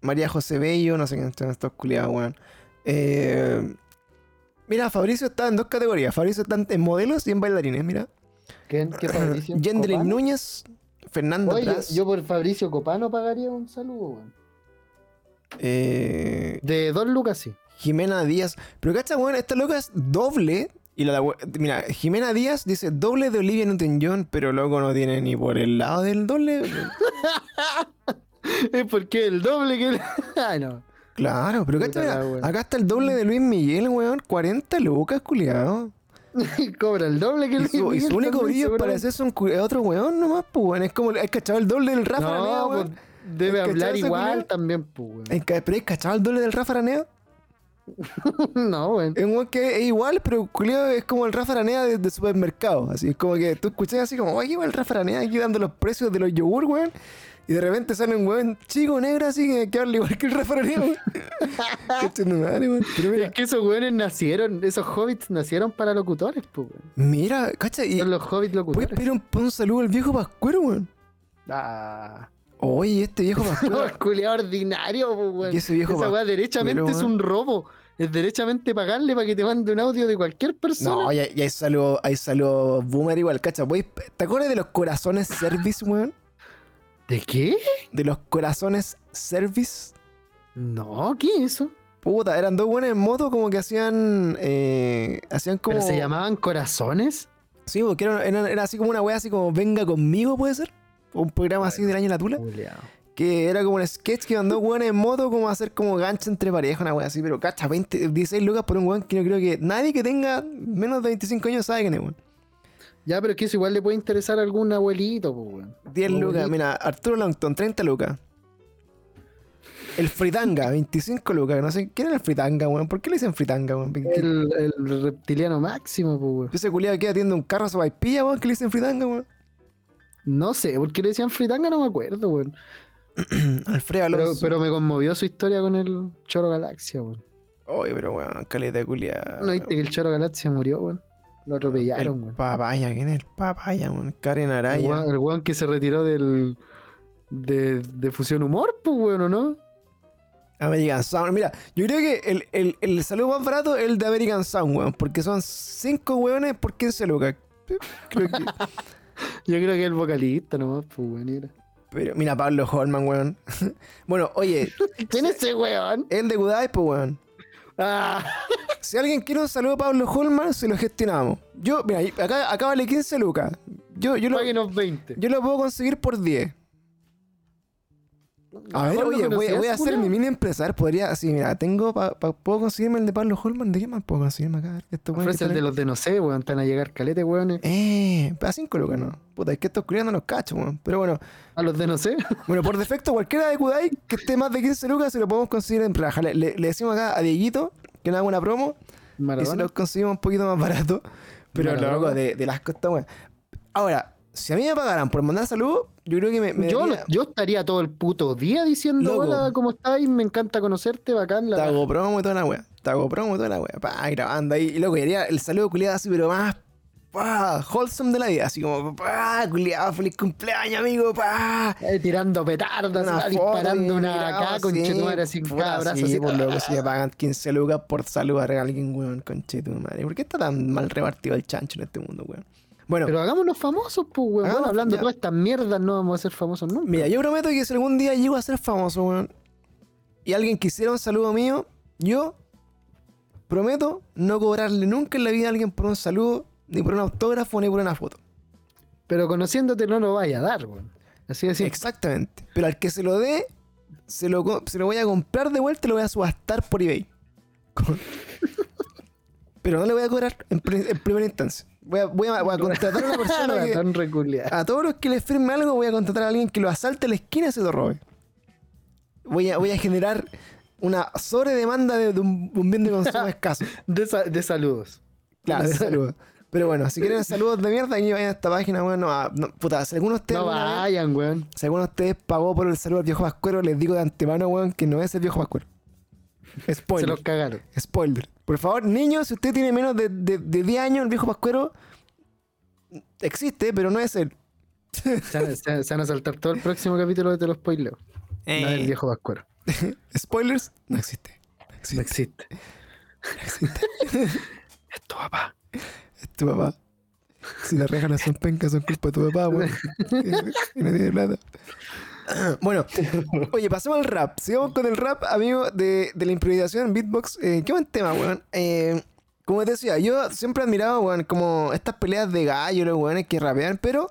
María José Bello, no sé quién son estos culiados, weón. Eh, mira, Fabricio está en dos categorías. Fabricio está en modelos y en bailarines, mira. ¿Qué, qué Fabricio? ¿Copano? Núñez, Fernando Oye, yo, por Fabricio Copano pagaría un saludo, weón. eh, De dos lucas, sí. Jimena Díaz. Pero cacha, weón, esta loca es doble. Y la, mira, Jimena Díaz dice doble de Olivia Newton-John, pero loco no tiene ni por el lado del doble. Es porque el doble que. Ay, no. Claro, pero la wea. acá está el doble de Luis Miguel, weón. 40 lucas, culiado. Cobra el doble que Y el su, y su único brillo es parecerse un otro weón nomás, pues, weón. Es como, ¿hay cachado el doble del Rafa Aranea, weón? pues, debe ¿Cachai hablar igual culiao? también, pues, weón. ¿Hay ca- ¿Pero hay cachado el doble del Rafa Aranea? No, weón. Es un weón que es igual, pero culiado es como el Rafa Aranea de, de supermercado. Así es como que tú escuchas así como, oye, el Rafa Aranea aquí dando los precios de los yogur, weón. Y de repente sale un weón chico, negro, así que, que habla igual que el madre, weón. Pero mira, Es que esos weones nacieron, esos hobbits nacieron para locutores, pues, weón. mira, cacha, y Son los hobbits locutores. pedir un, un saludo al viejo Pascuero, weón. Ah. Oye, este viejo Pascuero. ordinario, weón. Y ese viejo Esa weá derechamente pero, es un robo. Es derechamente pagarle para que te mande un audio de cualquier persona. No, y hay, y hay saludos, hay saludos boomer igual, cacha. ¿Te acuerdas de los corazones service, weón? ¿De qué? De los corazones service. No, ¿qué es eso? Puta, eran dos buenos en moto como que hacían. Eh, hacían como. ¿Pero se llamaban corazones? Sí, porque era, era- era así como una wea así como Venga conmigo, puede ser. Un programa así del año La Tula. Que era como un sketch que dos weones en moto como a hacer como gancho entre pareja, una wea así. Pero cacha, 20, 16 lucas por un weón que no creo que nadie que tenga menos de 25 años sabe quién es, weón. Ya, pero es que eso igual le puede interesar a algún abuelito, pues, weón. 10 lucas, mira, Arturo Langton, 30 lucas. El Fritanga, 25 lucas. No sé, ¿quién era el Fritanga, weón? ¿Por qué le dicen Fritanga, weón? El, el reptiliano máximo, pues, weón. Ese culiado que atiende un carro a su vaipilla, weón, que le dicen Fritanga, weón. No sé, ¿por qué le decían fritanga? No me acuerdo, weón. Alfredo Pero, Alonso. pero me conmovió su historia con el Choro Galaxia, weón. Oye, pero weón, caleta de culiado. ¿No viste que el Choro Galaxia murió, weón? Lo atropellaron, El weón. papaya, ¿quién es el papaya, weón? Karen El Araya. weón, el weón que se retiró del. de, de Fusión Humor, pues, weón, ¿o no? American Sound. Mira, yo creo que el, el, el saludo más barato es el de American Sound, weón. Porque son 5 weones por 15 lucas. Creo que. Yo creo que el vocalista nomás, pues, weón. era. Pero mira, Pablo Holman, weón. bueno, oye, ¿Quién es ese weón? el de Kudai, pues, weón. Ah, Si alguien quiere un saludo a Pablo Holman, se lo gestionamos. Yo, mira, acá, acá vale 15 lucas. Yo, yo, lo, páguenos 20. yo lo puedo conseguir por 10. A ver, oye, voy, voy a hacer mi mini empresario. Podría, así, mira, tengo, pa- pa- puedo conseguirme el de Pablo Holman. ¿De qué más puedo conseguirme acá? Esto, weón, el de los de no sé, weón. Están a llegar calete, weón. Eh, a 5 lucas, no. Puta, es que estos culiados no los cacho, weón. Pero bueno, A los de no sé. bueno, por defecto, cualquiera de Kudai que esté más de 15 lucas se lo podemos conseguir en raja. Le, le- le decimos acá a Dieguito que nos haga una promo y se los conseguimos un poquito más barato. Pero Maradona. loco, de, de las costas, weón. Ahora, si a mí me pagaran por mandar saludos, yo creo que me, me Yo, daría- yo estaría todo el puto día diciendo, hola, ¿cómo estáis? Me encanta conocerte, bacán. La Te hago promo y toda la wea. Te hago promo y toda la wea. Pa, grabando ahí. Y loco, haría el saludo culiado así, pero más. Pa, wholesome de la vida. Así como, pa, culiado, feliz cumpleaños, amigo, pa. Eh, tirando petardas, Una ah, foto disparando una acá con así, puta, cada brazo. sí, así, por ah. loco, si me pagan 15 lucas por saludar a alguien, weón, con madre. ¿Por qué está tan mal repartido el chancho en este mundo, weón? Bueno, Pero hagámonos famosos, pues, weón. Bueno, hablando de todas estas mierdas, no vamos a ser famosos nunca. mira, yo prometo que si algún día llego a ser famoso, weón, y alguien quisiera un saludo mío, yo prometo no cobrarle nunca en la vida a alguien por un saludo, ni por un autógrafo, ni por una foto. Pero conociéndote no lo vaya a dar, weón. Así simple. Exactamente. Pero al que se lo dé, se lo, co- se lo voy a comprar de vuelta y lo voy a subastar por eBay. Pero no le voy a cobrar en, en primera instancia. Voy a, voy a- voy a contratar a una persona que, reculeado. a todos los que le firme algo, voy a contratar a alguien que lo asalte a la esquina y se lo robe. Voy a, voy a generar una sobredemanda de, de un, un bien de consumo escaso. De, sa- de saludos. Claro, de saludos. Pero bueno, si quieren saludos de mierda, aquí vayan a esta página, bueno, a- no, puta, si alguno de ustedes, No alguna vez- vayan, weón. si alguno de ustedes pagó por el saludo al viejo Pascuero, les digo de antemano, weón, que no es el viejo Pascuero. Se Spoiler. los cagaron. Spoiler. Por favor, niños, si usted tiene menos de, de, de 10 años, el viejo Pascuero existe, pero no es él. Se, van- se- se van a saltar todo el próximo capítulo de Te los spoileo. No es el viejo Vascuero. Spoilers, no existe. No No existe. existe. es tu papá. Es tu papá. Si las rejas no son pencas, son culpa de tu papá, weón. Que- no tiene plata. Bueno, oye, pasemos al rap. Sigamos con el rap, amigo, de, de la improvisación en beatbox. Eh, qué buen tema, weón. Eh, como te decía, yo siempre he admirado, weón, como estas peleas de gallo, los weones que rapean, pero.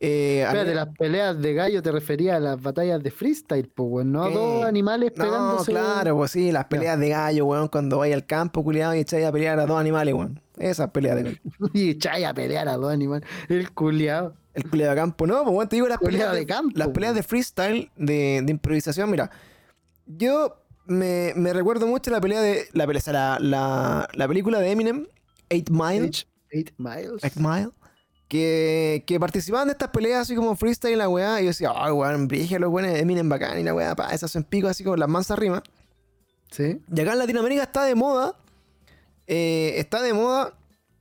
Eh, Espérate, mí- las peleas de gallo te refería a las batallas de freestyle, pues, weón. No a ¿Qué? dos animales No, pegándose. claro, pues sí, las peleas de gallo, weón, cuando vaya al campo, culiado, y echáis a pelear a dos animales, weón. Esas peleas de gallo. Y echáis a pelear a dos animales. El culiao. El culiado de campo, no, pues bueno, te digo las peleas de, de campo, Las peleas de freestyle, de, de improvisación, mira. Yo me, me recuerdo mucho la pelea de. La, pelea, la, la, la película de Eminem, Eight Mile. Eight, miles. Eight Mile. Que, que participaban de estas peleas así como freestyle y la weá. Y yo decía, ay, weón, brige los buenos Eminem bacán y la weá, pa, esas son picos así como las mansas rimas. Sí. Y acá en Latinoamérica está de moda. Eh, está de moda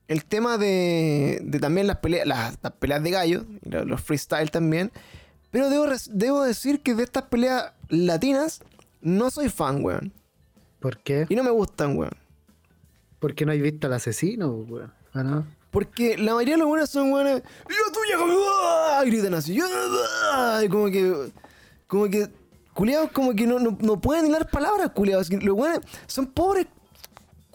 el tema de, de también las peleas, las, las peleas de gallo, y lo- los, freestyle también. Pero debo, decir que de estas peleas latinas no soy fan, weón. ¿Por qué? Y no me gustan, weón. Porque no hay visto al asesino, weón. ¿Ah, no? Porque la mayoría de los buenos son weones. ¡Y la tuya, como! ¡ah! Gritan así. ¡ah! Y como que. Como que. Culeados, como que no, no, no pueden hilar palabras, culeados. Los weones son pobres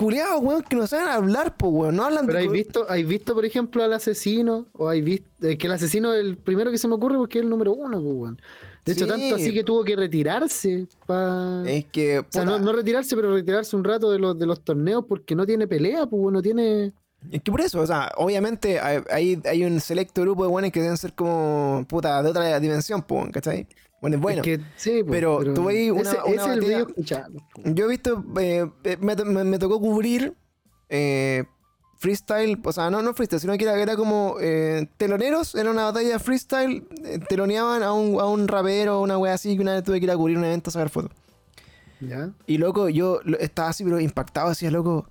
culeados, weón, que no saben hablar, po, weón. No hablan Pero de. hay visto, hay visto, por ejemplo, al asesino, o hay visto eh, que el asesino es el primero que se me ocurre porque es el número uno, pues, weón. De hecho, Sí. tanto así que tuvo que retirarse pa... Es que. O sea, no, no retirarse, pero retirarse un rato de los, de los torneos porque no tiene pelea, pues weón, no tiene. Es que por eso, o sea, obviamente hay, hay, un selecto grupo de buenos que deben ser como. puta, de otra dimensión, po, ¿cachai? Bueno, es bueno. Es que, sí, pues, pero tú veis una- ese, una ese el video. Yo he visto, eh, me, me- me tocó cubrir eh, freestyle, o sea, no, no freestyle, sino que era, era como eh, teloneros, era una batalla freestyle, teloneaban a un, a un rapero, una wea así, que una vez tuve que ir a cubrir un evento a sacar fotos. ¿Ya? Y loco, yo estaba así, pero impactado, decía, loco,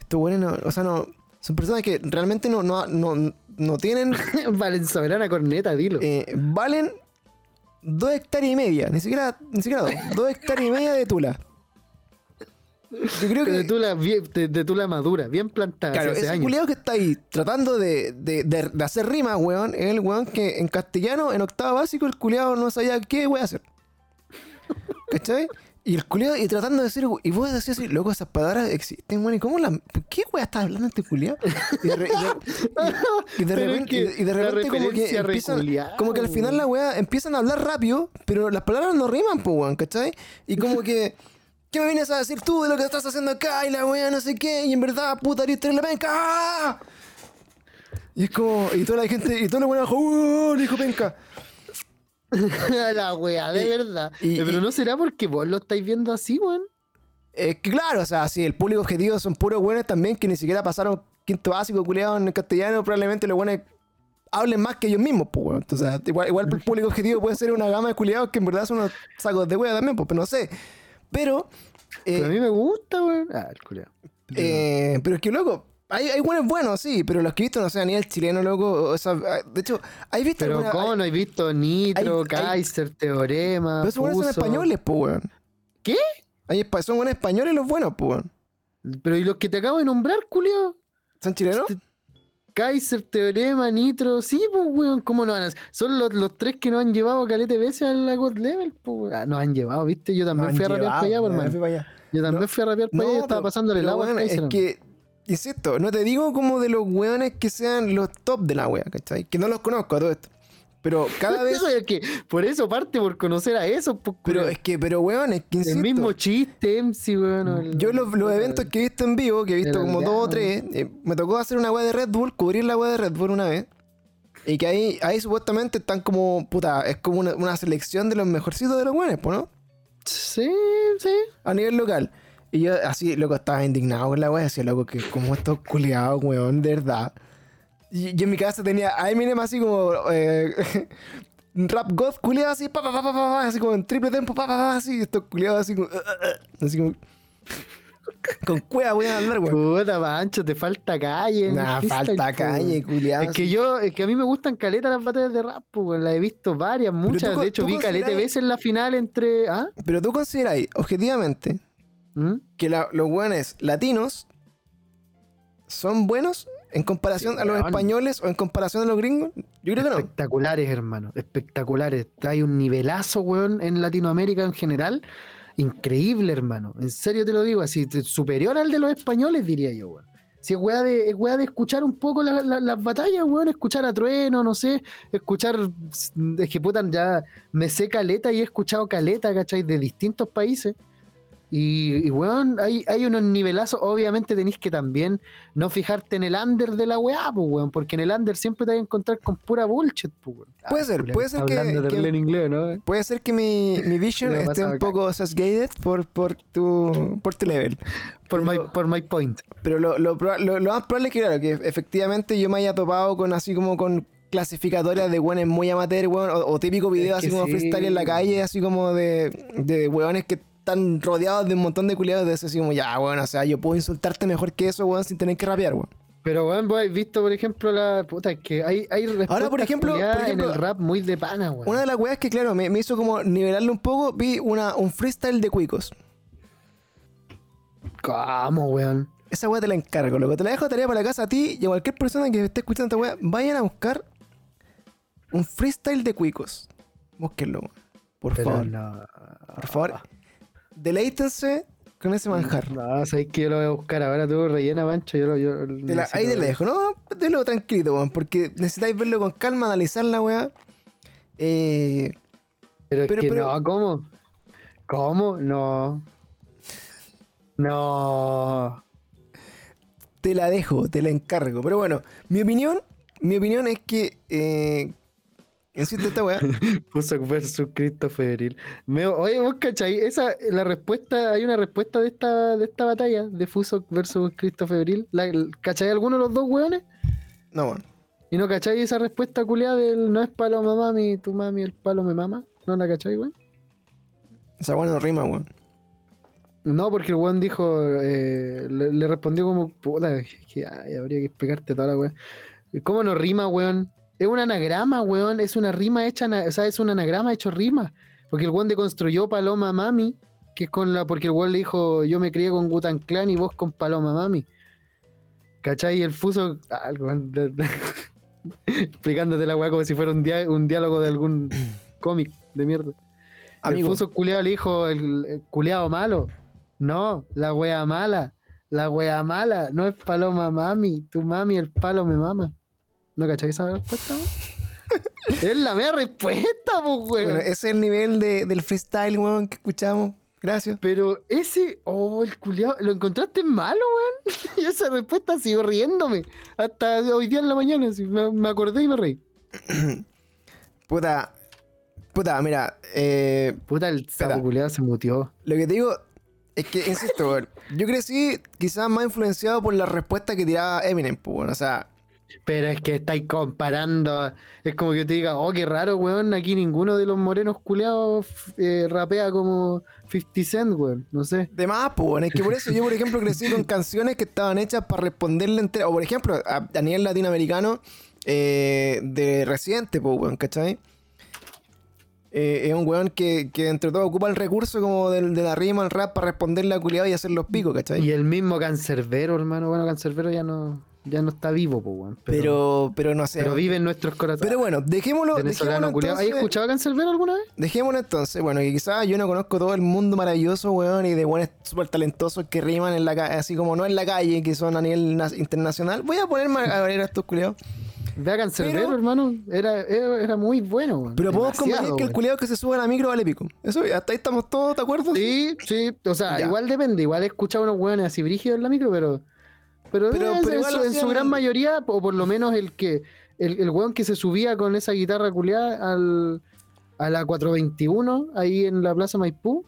esto bueno, no, o sea, no, son personas que realmente no, no, no, no tienen, Valen soberana corneta, dilo. eh, valen dos hectáreas y media, ni siquiera, ni siquiera dos, dos hectáreas y media de tula. Yo creo que... de tula, de, de tula madura, bien plantada, Claro, ese culiado que está ahí tratando de, de, de- de hacer rimas, weón, es el weón que en castellano, en octavo básico, el culiado no sabía qué voy a hacer. ¿Cachai? Y el culiado, y tratando de decir, y vos decís así, loco, esas palabras existen, weón, ¿y cómo las. ¿Por qué weón estás hablando este culiado? Y de, re- y de- y de Pero es repente, que y de la repente como que empiezan, como que al final weón. la weá empiezan a hablar rápido, pero las palabras no riman, pues weón, ¿cachai? Y como que. ¿Qué me vienes a decir tú de lo que estás haciendo acá? Y la weá no sé qué, y en verdad, puta, eres la penca. ¡ah! Y es como, y toda la gente, y todos los buenos, ¡uh! Le dijo penca. la wea, de Y- verdad. y- pero no será porque vos lo estáis viendo así, weón. Es que claro, o sea, si el público objetivo son puros buenos también que ni siquiera pasaron quinto básico culiado en castellano, probablemente los buenos hablen más que ellos mismos, pues, weón. Entonces, igual, igual el público objetivo puede ser una gama de culiados que en verdad son unos sacos de hueá también, pues, pero no sé. Pero, eh, Pero a mí me gusta, weón. Ah, el culiao. Eh, pero es que, loco, hay, hay buenos buenos, sí, pero los que he visto, no sé, a nivel chileno, loco, o sea, ah, de hecho, ¿hay visto Pero alguna- ¿cómo no he visto Nitro, hay- Kaiser, Teorema? Pero esos buenos son españoles, pues, weón. ¿Qué? Hay son buenos españoles los buenos, pues, weón. Pero ¿y los que te acabo de nombrar, culiao? ¿Son chilenos? Este- Kaiser, Teorema, Nitro, sí, pues, weón, ¿cómo no van a Son los, los tres que nos han llevado calete veces a la God Level, pues. Ah, nos han llevado, ¿viste? Yo también fui a rapear para allá, llevado, por ya, mano. fui para allá. Yo también No, fui a rapear para allá y estaba pasando el agua weón, es Kaiser. Que, insisto, no te digo como de los weones que sean los top de la wea, ¿cachai? Que no los conozco a todo esto. Pero cada vez. Eso es que, por eso parte por conocer a esos, pues, pero es que, pero weón, es que insisto. El mismo chiste, MC, weón. el- Yo los, los eventos que he visto en vivo, que he visto como dos o tres, eh, me tocó hacer una weá de Red Bull, cubrir la weá de Red Bull una vez. Y que ahí, ahí supuestamente están como, puta, es como una, una selección de los mejorcitos de los buenos, pues, ¿no? Sí, sí. a nivel local. Y yo así, loco, estaba indignado con la wea, decía, loco, que como estos culiados, weón, de verdad. Y yo en mi casa tenía a Eminem así como eh, rap god culiado así, pa, pa, pa, pa, pa, así como en triple tempo, pa, pa, pa, así, estos culiados así como, uh, uh, uh, así como con cueva voy a andar, weón. Puta, Pancho, te falta calle. en Nah, falta calle, culiado. Es que yo, es que a mí me gustan caletas las batallas de rap, pues, las he visto varias, muchas. tú- De hecho, vi caleta veces la final entre. ¿Ah? Pero tú consideras, objetivamente, ¿Mm? que la- los weones latinos son buenos en comparación Sí, a los españoles o en comparación a los gringos? Yo creo que no. Espectaculares, hermano. Espectaculares. Hay un nivelazo, weón, en Latinoamérica en general. Increíble, hermano. En serio te lo digo, así, superior al de los españoles, diría yo, weón. Si es weá de, es weá de escuchar un poco la- la- las batallas, weón, escuchar a Trueno, no sé, escuchar, es que putan, ya me sé caleta y he escuchado caleta, ¿cachai? De distintos países. Y, y weón, hay, hay unos nivelazos, obviamente tenéis que también no fijarte en el under de la weá, pues, weón, porque en el under siempre te vas a encontrar con pura bullshit, pues, weón. Puede ser, Julián, puede ser que- Hablando de que- hablar en inglés, ¿no? Puede ser que mi, mi vision esté un acá. poco sesgated por, por, tu, por tu level. Por, my, Pero- por my point. Pero lo, lo, proba- lo- lo más probable es que, claro, que efectivamente yo me haya topado con así como con clasificatorias de weones muy amateur, weón, o, o típico video Es así como sí. freestyle en la calle, así como de, de weones que están rodeados de un montón de culiados de eso, así como, ya, weón, o sea, yo puedo insultarte mejor que eso, weón, sin tener que rapear, weón. Pero, weón, vos has visto, por ejemplo, la puta, es que hay, hay respuestas por ejemplo- por ejemplo, en el rap muy de pana, weón. Una de las weas que, claro, me, me hizo como nivelarlo un poco, vi una, un freestyle de cuicos. ¿Cómo, weón? Esa weá te la encargo, loco. Te la dejo de tarea para la casa a ti y a cualquier persona que esté escuchando esta weá. Vayan a buscar un freestyle de cuicos. Búsquenlo, weón. Por Pero favor. no. Por favor. Deleítense con ese manjar. No, sabes que yo lo voy a buscar ahora, tú rellena, Pancho. Yo lo, yo Te la- ahí te la dejo, ¿no? Délo tranquilo, weón. Porque necesitáis verlo con calma, analizar la weá. Eh, Pero es Pero- que pero- no, ¿cómo? ¿Cómo? No. No. te la dejo, te la encargo. Pero bueno, mi opinión, mi opinión es que. Eh, insisto esta weá. Fuso versus Christopher Me, oye, vos cachai, esa, la respuesta, hay una respuesta de esta, de esta batalla de Fuso versus Christopher La, ¿Cachai alguno de los dos weones? No, weón. ¿Y no cachai esa respuesta culiada del no es palo mami, tu mami, el palo me mama? ¿No la cachai, weón? Esa weá no rima, weón. No, porque el weón dijo, eh, le, le respondió como, puta, que ay, habría que explicarte toda la weón. ¿Cómo no rima, weón? Es un anagrama, weón, es una rima hecha, o sea, es un anagrama hecho rima. Porque el weón deconstruyó Paloma Mami, que es con la, porque el weón le dijo, yo me crié con Gutan Clan y vos con Paloma Mami. ¿Cachai? Y el fuso, ah, el weón, explicándote la weá como si fuera un, dia- un diálogo de algún cómic de mierda. Amigo. El fuso culeado le dijo, el, el culeado malo. No, la wea mala. La wea mala. No es paloma mami. Tu mami, el palo me mama. ¿No cachai esa respuesta? weón? es la mera respuesta, pues, weón. Bueno, ese es el nivel de- del freestyle, weón, que escuchamos. Gracias. Pero ese, oh, el culiado, ¿lo encontraste malo, weón? y esa respuesta sigo riéndome. Hasta hoy día en la mañana, así, me, me acordé y me reí. Puta. Puta, mira, eh, Puta, el sapo culiado se mutió. lo que te digo es que, insisto, weón, yo crecí quizás más influenciado por la respuesta que tiraba Eminem, pues, weón, o sea, Pero es que estáis comparando. Es como que te diga, oh, qué raro, weón. Aquí ninguno de los morenos culeados eh, rapea como 50 Cent, weón. No sé. de más, pues, weón, es que por eso yo, por ejemplo, crecí con canciones que estaban hechas para responderle entera, o por ejemplo, a, a nivel latinoamericano, eh, de Residente, pues, weón, ¿cachai? Eh, es un weón que, que entre todo ocupa el recurso como del- de, la rima, el rap, para responderle a culiado y hacer los picos, ¿cachai? Y el mismo Cancerbero, hermano. Bueno, Cancerbero ya no, ya no está vivo, pues, weón. Pero, Pero, pero no sé. pero vive en nuestros corazones. Pero bueno, dejémoslo, dejémoslo. ¿Has escuchado a Cancerbero alguna vez? dejémoslo entonces. Bueno, que quizás yo no conozco todo el mundo maravilloso, weón, y de weones súper talentosos que riman en la calle, así como no en la calle, que son a nivel internacional. Voy a ponerme a ver a estos culiados. Ve a Cancerbero, Pero- hermano. Era, era, era muy bueno, weón. Pero podemos convenir que el culiado que se sube a la micro vale pico. Eso, hasta ahí estamos todos, ¿de acuerdo? Sí, sí, o sea, Ya. igual depende, igual he escuchado unos hueones así brígidos en la micro, pero pero, Pero- pero en, su, en gran mayoría, o por lo menos el que el, el hueón que se subía con esa guitarra culiada al, a la 421 ahí en la Plaza Maipú,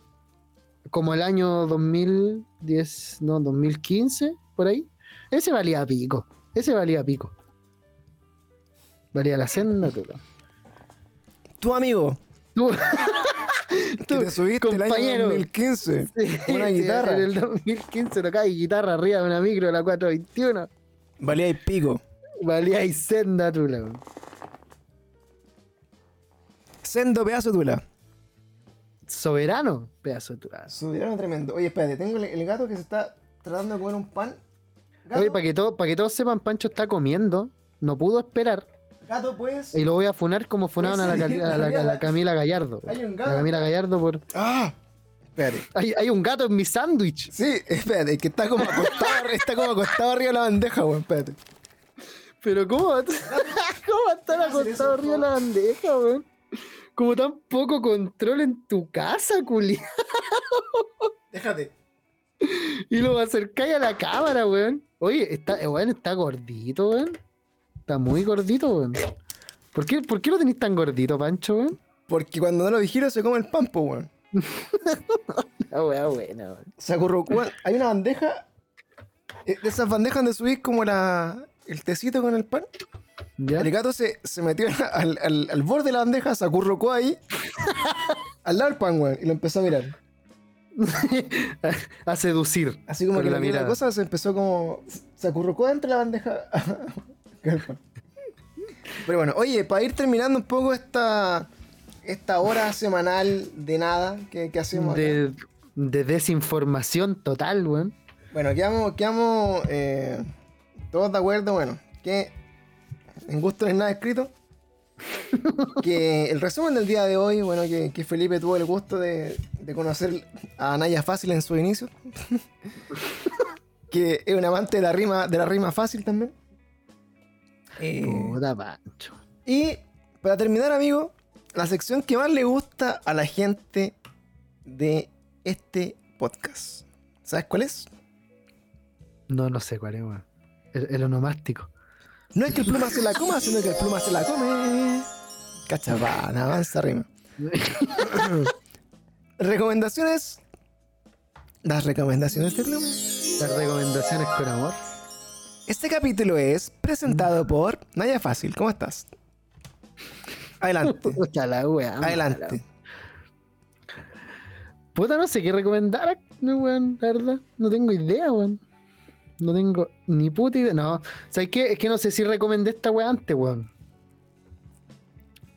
como el año 2010, no, 2015, por ahí. Ese valía pico. Ese valía pico. Valía la senda. Tu amigo, Tú- que te subiste el año compañero. 2015. Sí, Una sí, guitarra. En el 2015 tocaba guitarra arriba de una micro de la 421. Valía y pico. Valía y senda, tula. Sendo pedazo tula. Soberano, pedazo tula. Subieron tremendo. Oye, espérate, tengo el, el gato que se está tratando de comer un pan. Gato, Oye, para que, todo, para que todos sepan, Pancho está comiendo. No pudo esperar. Gato, pues. Y lo voy a funar como funaron a la, Cali- a la- a la Camila Gallardo. Hay un gato. la Camila Gallardo por. ¡Ah! Espérate. Hay, hay un gato en mi sándwich. Sí, espérate, que está como acostado, está como acostado arriba de la bandeja, weón. Espérate. Pero ¿cómo va a, ¿cómo va a estar eso, acostado arriba de la bandeja, weón? Como tan poco control en tu casa, culi. Déjate. Y lo acercáis a la cámara, weón. Oye, está, weón, está gordito, weón. Está muy gordito, weón. ¿Por qué, ¿Por qué lo tenéis tan gordito, Pancho, weón? Porque cuando no lo vigilo se come el pan, po, weón. La weá buena, weón. Se acurrucó. Hay una bandeja. eh, De esas bandejas donde subís como la, el tecito con el pan. ¿Ya? El gato se, se metió al, al- al borde de la bandeja, se acurrucó ahí. al lado del pan, weón. Y lo empezó a mirar. a seducir. Así como que la la, cosa se empezó como. Se acurrucó dentro de la bandeja. Pero bueno, oye, para ir terminando un poco esta. Esta hora semanal de nada que, que hacemos. De, de desinformación total, weón. Bueno, quedamos, quedamos eh, todos de acuerdo, bueno, que en gusto no hay nada escrito. que el resumen del día de hoy, bueno, que, que Felipe tuvo el gusto de, de conocer a Naya Fácil en su inicio. que es un amante de la rima, de la rima fácil también. Eh, Puta Pancho. y para terminar, amigo, la sección que más le gusta a la gente de este podcast. ¿Sabes cuál es? No, no sé cuál es, weón. El, el onomástico. No es que el pluma se la coma, sino que el pluma se la come. Cachapán, avanza rima. recomendaciones. Las recomendaciones de pluma. Las recomendaciones con amor. Este capítulo es presentado por Naya Fácil. ¿Cómo estás? Adelante. Puta la mala. Adelante. Puta, no sé qué recomendar, no, weón, la verdad. No tengo idea, weón. No tengo ni puta idea. No, ¿sabes qué? Es que no sé si recomendé esta weá antes, weón.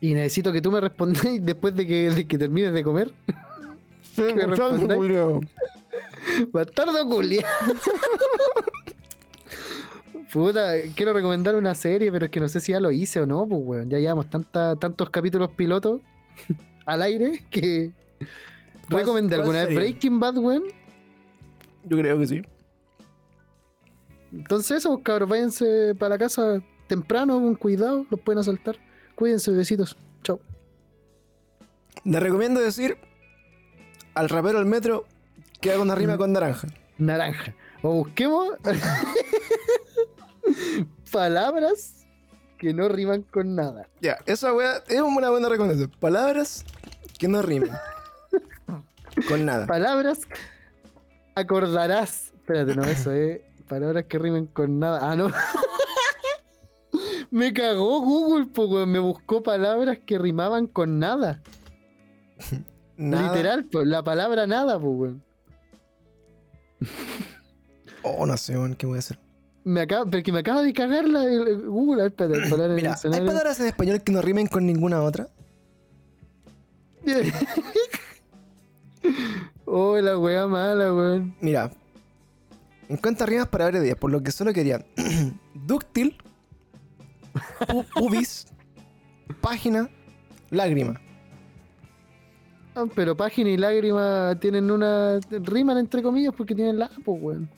Y necesito que tú me respondáis después de que, de que termines de comer. me respondáis? Bastardo culia. Puta, quiero recomendar una serie, pero es que no sé si ya lo hice o no, pues weón. Ya llevamos tanta, tantos capítulos pilotos al aire que. ¿Cuál- ¿Recomendé alguna vez? Breaking Bad, weón? Yo creo que sí. Entonces, eso, cabros, váyanse para la casa temprano, con cuidado, los pueden asaltar. Cuídense, besitos. Chao. Le recomiendo decir al rapero del metro que haga una rima con naranja. Naranja. O busquemos palabras que no riman con nada. Ya, esa weá es una buena recomendación. Palabras que no rimen. con nada. Palabras acordarás. Espérate, no, eso es. Palabras que rimen con nada. Ah, no. Me cagó Google, pues. Me buscó palabras que rimaban con nada. Nada. Literal, pues, la palabra nada, pues, weón. Oh, no sé, weón, ¿qué voy a hacer? Me acaba, porque me acaba de cagar la, el- Google. A espérate, palabras en ¿hay palabras en español que no rimen con ninguna otra? oh, la weá mala, weón. Mira, encuentra rimas para días, por lo que solo querían dúctil, pubis, página, lágrima. Ah, Pero página y lágrima tienen una. riman entre comillas porque tienen la, pues, weón.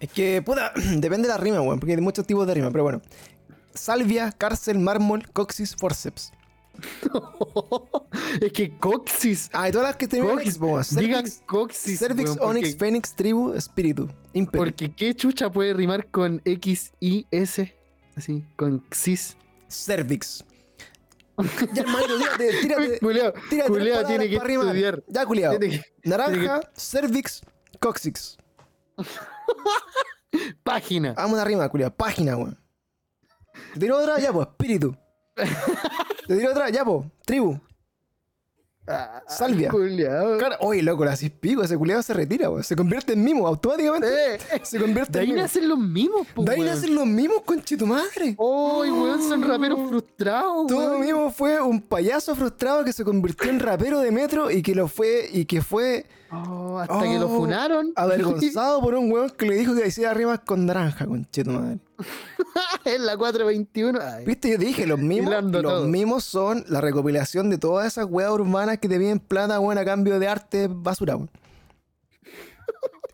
Es que, puta, depende de la rima, weón, porque hay muchos tipos de rima, pero bueno. Salvia, cárcel, mármol, coxis, forceps. es que coxis. Ah, y todas las que en Coxis, X, po, weón. Digan Cervix, coxis. cervix, weón, onyx, fénix, tribu, espíritu, ímpetu. porque qué chucha puede rimar con X, Y, S. Así, con xis. Cervix. Ya, hermanito, tírate, tírate. Culeado, Tírate culeado tiene que estudiar. Ya. Tiene que- Naranja, cervix, coccyx. Página. Vamos una rima, culiado. Página, weón. Te tiro otra, ya, pues, espíritu. Te tiro otra, ya, pues, tribu. Ah, Salvia. culiao. Claro, oye, loco, la haces pico, ese culiado se retira, weón. Se convierte en mimo automáticamente. Eh, eh, Se convierte de en ahí mimo. nacen los mismos, po, De ahí weón. nacen los mimos, conche tu madre. ¡Ay, weón! Son raperos frustrados, Todo weón. mimo fue un payaso frustrado que se convirtió en rapero de metro y que lo fue y que fue Oh, hasta que lo Oh, funaron. avergonzado por un weón que le dijo que hiciera rimas con naranja, conche tu madre. en la 421. Ay, Viste, yo te dije, los mimos, los todo. mimos son la recopilación de todas esas weas urbanas que te piden plata, weón, a cambio de arte basura, weón.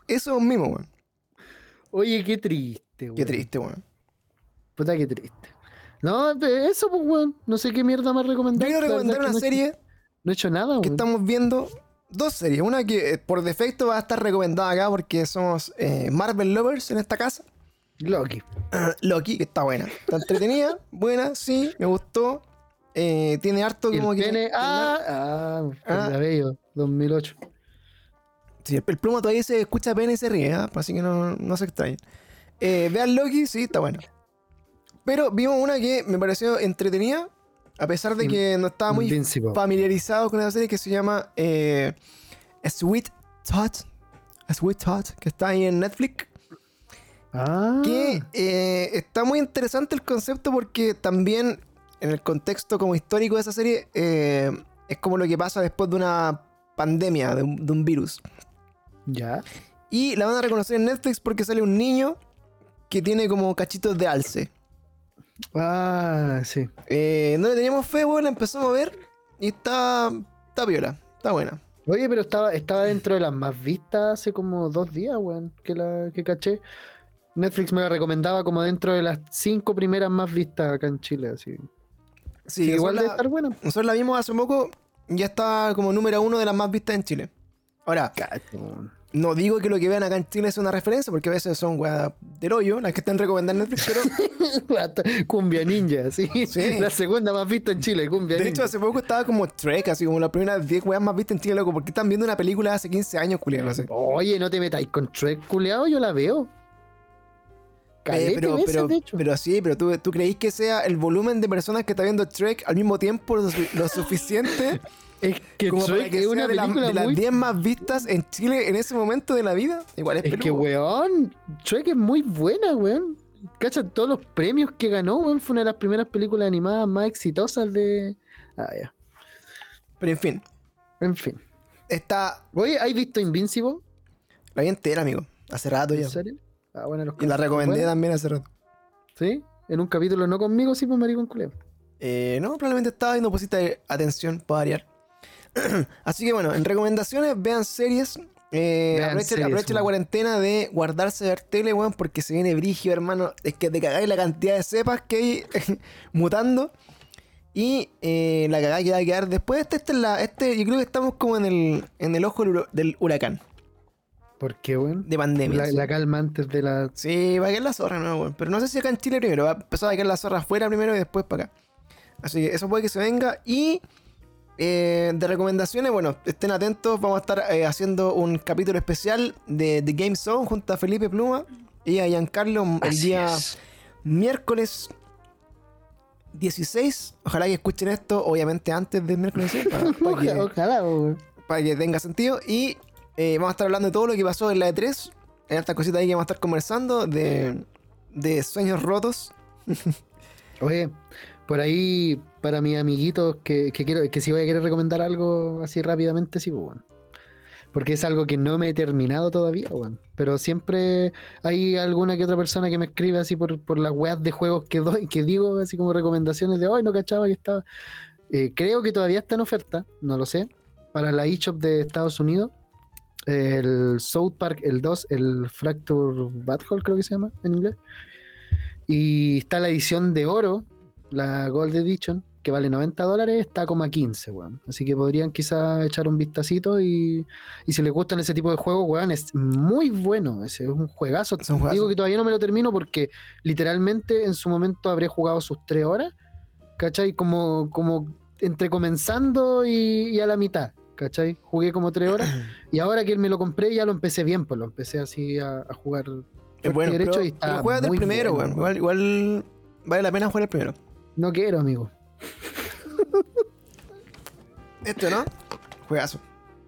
Eso es un mimo, weón. Oye, qué triste, weón. Qué triste, weón. Puta, qué triste. No, eso, pues, weón. No sé qué mierda más Yo recomendar. verdad recomendar que una he- serie No he hecho nada, que weón. estamos viendo. Dos series. Una que eh, por defecto va a estar recomendada acá porque somos eh, Marvel Lovers en esta casa. Loki. Loki, que está buena. Está entretenida, buena, sí, me gustó. Eh, tiene harto El como que. pene. Ah, ah, Ah. bello, 2008. Sí, el, el pluma todavía se escucha pena y se ríe, ¿ah? así que no, no se extrañen. Eh, vean Loki, sí, está bueno. Pero vimos una que me pareció entretenida, a pesar de In- que no estaba muy Invincible. familiarizado con esa serie que se llama eh, A Sweet Tot. A Sweet Tot, que está ahí en Netflix. Ah. Que eh, está muy interesante el concepto porque también en el contexto como histórico de esa serie eh, es como lo que pasa después de una pandemia, de un- de un virus. Ya. Y la van a reconocer en Netflix porque sale un niño que tiene como cachitos de alce. Ah, sí. Eh, no le teníamos fe, bueno, la empezamos a ver y está, está viola, está buena. Oye, pero estaba, estaba dentro de las más vistas hace como dos días, weón, que la que caché. Netflix me la recomendaba como dentro de las cinco primeras más vistas acá en Chile, así. Sí, Sí, igual igual debe la, estar buena. nosotros la vimos hace poco, ya está como número uno de las más vistas en Chile. Ahora, Cacho, weón. No digo que lo que vean acá en Chile es una referencia, porque a veces son weas del hoyo, las que están recomendando en Netflix, pero Cumbia Ninja, sí. Sí. La segunda más vista en Chile, Cumbia de Ninja. hecho hace poco estaba como Trek, así como las primeras 10 weas más vistas en Chile, loco, porque están viendo una película de hace 15 años, culiado. Oye, no te metáis con Trek, culeado, yo la veo. Eh, pero, veces, pero, de hecho. pero sí, pero ¿tú, tú creís que sea el volumen de personas que está viendo Trek al mismo tiempo lo suficiente es que como para que es sea una de, la- película de las muy 10 más vistas en Chile en ese momento de la vida? Igual es, Es que, peludo. weón, Shrek es muy buena, weón. Cacha todos los premios que ganó, weón. Fue una de las primeras películas animadas más exitosas de. Ah, ya. Pero en fin, En fin. está Oye, ¿has visto Invincible? la vi entera, amigo. Hace rato ya. ¿En serio? Ah, bueno, los Y la recomendé Bueno, también hace rato. ¿Sí? En un capítulo no conmigo, sí, pues maricón culeo. Eh, no, probablemente estaba viendo pusita de atención para variar. Así que bueno, en recomendaciones, vean series. Eh, aprovechen, series, aprovechen la cuarentena de guardarse de ver tele, weón, porque se viene brigio, hermano. Es que te cagáis la cantidad de cepas que hay mutando. Y eh, la cagada que va a quedar después. Este, este, es la, este, yo creo que estamos como en el, en el ojo del huracán, ¿Por qué, weón? de pandemia. La, calma antes de la. Sí, va a quedar la zorra, no, weón. Pero no sé si acá en Chile primero. Va a empezar a quedar la zorra afuera primero y después para acá. Así que eso puede que se venga. Y eh, de recomendaciones, bueno, estén atentos. Vamos a estar eh, haciendo un capítulo especial de The Game Zone junto a Felipe Pluma y a Giancarlo el Así día es. miércoles 16. Ojalá que escuchen esto, obviamente antes del miércoles 16, para, para que, Ojalá, para que tenga sentido. Y eh, vamos a estar hablando de todo lo que pasó en la E3. Hay hartas cositas ahí que vamos a estar conversando de, de sueños rotos. Oye, por ahí, para mis amiguitos que, que quiero, que si voy a querer recomendar algo así rápidamente, sí, pues, weón. Porque es algo que no me he terminado todavía, weón. Pero siempre hay alguna que otra persona que me escribe así por, por las weas de juegos que doy, que digo, así como recomendaciones de hoy, no cachaba que estaba. Eh, creo que todavía está en oferta, no lo sé, para la eShop de Estados Unidos. El South Park, el 2, el Fracture Butthole, creo que se llama en inglés. Y está la edición de oro, la Gold Edition, que vale 90 dólares, está como a 15, weón. Así que podrían quizá echar un vistacito y, y si les gustan ese tipo de juegos, weón, es muy bueno. Ese es un juegazo. Es un juegazo. Digo que todavía no me lo termino porque literalmente en su momento habré jugado sus 3 horas ¿cachai? Como, como entre comenzando y, y a la mitad, ¿cachai? Jugué como tres horas y ahora que me lo compré ya lo empecé bien, pues lo empecé así a, a jugar Es bueno, derecho pero, y está pero juégate el muy primero, bueno, igual vale la pena jugar el primero. No quiero, amigo. Este, ¿no? Juegazo.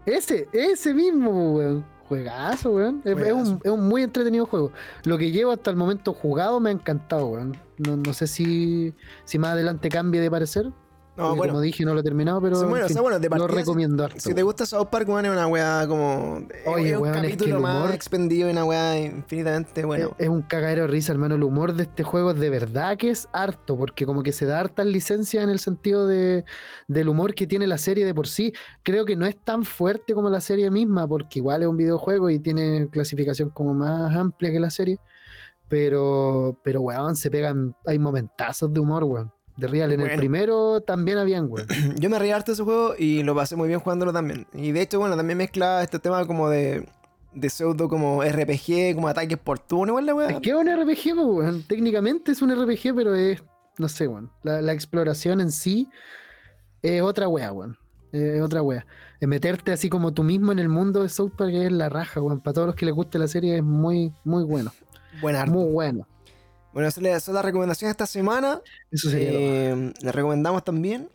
Ese, ese mismo, weón. Juegazo, weón. Es, un, es un muy entretenido juego. Lo que llevo hasta el momento jugado me ha encantado, weón. No, no sé si, si más adelante cambie de parecer. No, bueno. Como dije, no lo he terminado, pero bueno, en o fin, sea, bueno, de lo partida, recomiendo harto. Si te gusta South Park, weón, es una weá como. Oye, es un weón, es que capítulo más humor- expendido y una weá infinitamente bueno. Es, es un cagadero de risa, hermano. El humor de este juego es de verdad que es harto, porque como que se da hartas licencias en el sentido de, del humor que tiene la serie de por sí. Creo que no es tan fuerte como la serie misma, porque igual es un videojuego y tiene clasificación como más amplia que la serie. Pero, pero weón, se pegan, hay momentazos de humor, weón. De real. En el primero también habían, weón. Yo me reí harto de ese juego y lo pasé muy bien jugándolo también. Y de hecho, bueno, también mezcla este tema como de, de pseudo como RPG, como ataques por turno, igual la weá. Es que es un RPG, weón. Técnicamente es un RPG, pero es, no sé, weón. La, la exploración en sí es otra wea, weón. Es otra wea. Es meterte así como tú mismo en el mundo de South Park es la raja, weón. Para todos los que les guste la serie es muy, muy bueno. Buena Muy bueno. Bueno, esa es la recomendación de esta semana. Eso sería. Eh, les recomendamos también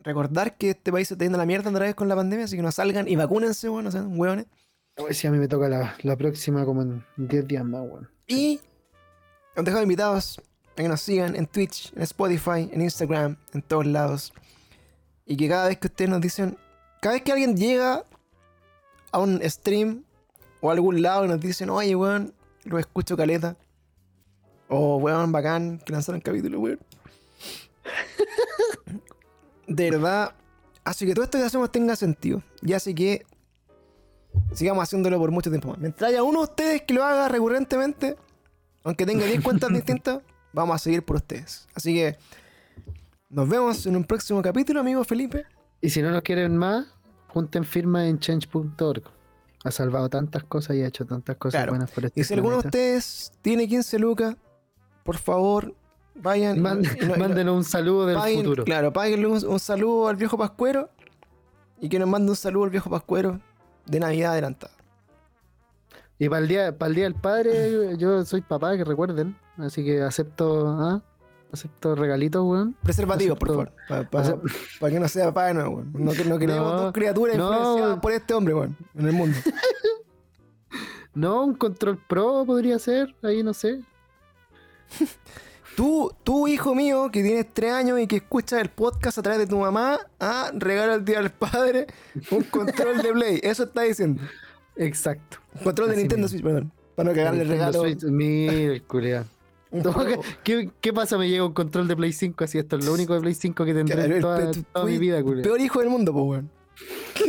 recordar que este país se está yendo a la mierda otra vez con la pandemia, así que no salgan y vacúnense, bueno, no sean hueones. A ver si a mí me toca la, la próxima como en 10 días más, weón. Y os dejo invitados a que nos sigan en Twitch, en Spotify, en Instagram, en todos lados. Y que cada vez que ustedes nos dicen, cada vez que alguien llega a un stream o a algún lado y nos dicen, oye, weón, lo escucho caleta. O weón, bacán, que lanzaron capítulo, weón. De verdad, hace que todo esto que hacemos tenga sentido. Y hace que sigamos haciéndolo por mucho tiempo más. Mientras haya uno de ustedes que lo haga recurrentemente, aunque tenga 10 cuentas distintas, vamos a seguir por ustedes. Así que nos vemos en un próximo capítulo, amigo Felipe. Y si no nos quieren más, junten firma en change.org. Ha salvado tantas cosas y ha hecho tantas cosas Claro. buenas por este Y si alguno de ustedes tiene 15 lucas, por favor, vayan. mándenos un saludo del futuro. Claro, páguenle un, un saludo al viejo Pascuero y que nos mande un saludo al viejo Pascuero de Navidad adelantada. Y para el día, para el día del padre, yo soy papá, que recuerden. Así que acepto, ¿ah? acepto regalitos, weón. Preservativos, por favor. Para que no sea papá de nuevo, weón. No, no queremos No, dos criaturas no, influenciadas por este hombre, weón, en el mundo. No, un control pro podría ser, ahí no sé. Tú, tú, hijo mío, que tienes tres años y que escuchas el podcast a través de tu mamá, ah, regala el día del padre un control de Play. Eso está diciendo. Exacto. Control de Así Nintendo mismo. Switch, perdón. Para no cagarle el regalo. Switch, un No. ¿Qué, qué pasa? Me llega un control de Play 5 así. Esto es lo único de Play 5 que tendré Claro, toda, mi vida, culiao. Peor hijo del mundo, pues, weón.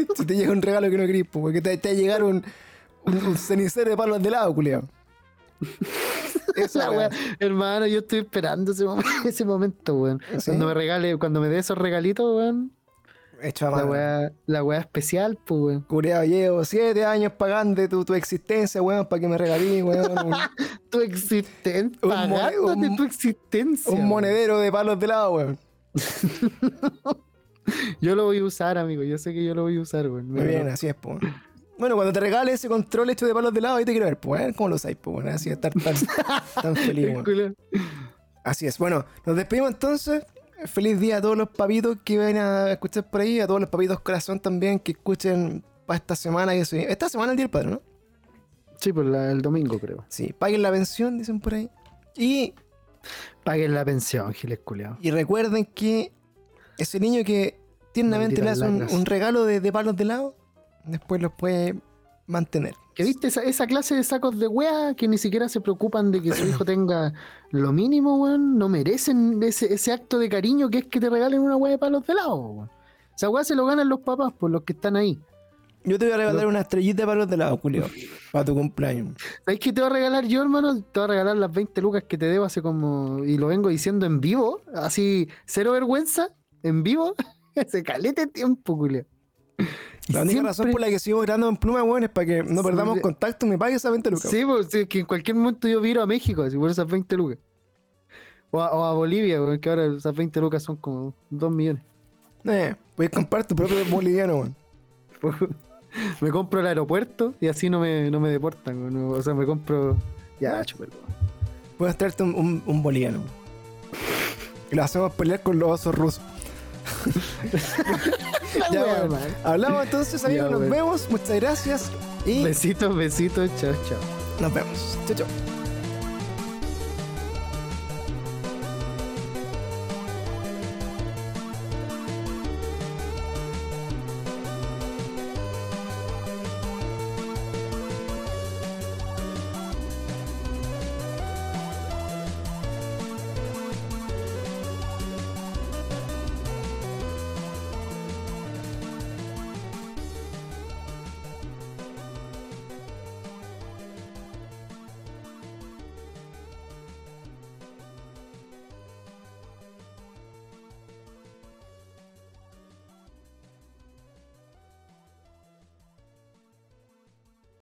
si te llega un regalo que no querís, pues, weón. Que te, te va a llegar un, un, un cenicero de palos de lado, culiao. Esa La weá. wea, hermano, yo estoy esperando ese, mom- ese momento, weón. ¿Sí? Cuando me regale, cuando me dé esos regalitos, weón. Hecho a La wea especial, pues, weón. Culeado, llevo siete años pagando tu, tu existencia, weón, para que me regalí, weón, Tu existencia, pagándote tu existencia. un weón. monedero de palos de lado, weón. Yo lo voy a usar, amigo. Yo sé que yo lo voy a usar, weón. Muy bien, así es, pues. Bueno, cuando te regale ese control hecho de palos de lado, ahí te quiero ver, pues, ¿cómo lo usáis, pues, bueno, así de estar tan, tan feliz. Así es. Bueno, nos despedimos entonces. Feliz día a todos los papitos que ven a escuchar por ahí, a todos los papitos corazón también que escuchen para esta semana. Que se- Esta semana el Día del Padre, ¿no? Sí, pues la- el domingo, creo. Sí, paguen la pensión, dicen por ahí. Y, Paguen la pensión, Giles culiao. y recuerden que ese niño que tiernamente le hace un, regalo de, de palos de lado, después los puede mantener. ¿Que viste esa, esa clase de sacos de wea que ni siquiera se preocupan de que su hijo tenga lo mínimo, weón? No merecen ese, ese acto de cariño que es que te regalen una wea de palos de lado, weón. Esa wea se lo ganan los papás, por los que están ahí. Yo te voy a regalar una estrellita de palos de lado, Julio, para tu cumpleaños. ¿Sabes qué te voy a regalar yo, hermano? Te voy a regalar las 20 lucas que te debo hace como. Y lo vengo diciendo en vivo, así, cero vergüenza, en vivo. Hace calete tiempo, Julio. La única razón por la que sigo grabando en pluma, weón, es para que no perdamos contacto y me pagues esa 20 lucas. Sí, pues, sí, que en cualquier momento yo viro a México, así por esas 20 lucas. O a, o a Bolivia, weón, que ahora esas 20 lucas son como 2 millones. Eh, puedes comprar tu propio boliviano, weón. me compro el aeropuerto y así no me, no me deportan, weón. O sea, me compro. Ya, chupar, Puedes traerte un, un, un boliviano. weón. Y lo hacemos pelear con los osos rusos. Ya, wea, weón. man. Hablamos entonces, amigos. Ya, nos vemos. Muchas gracias. Y Besitos, besitos, chao, chao. nos vemos. Chao, chao.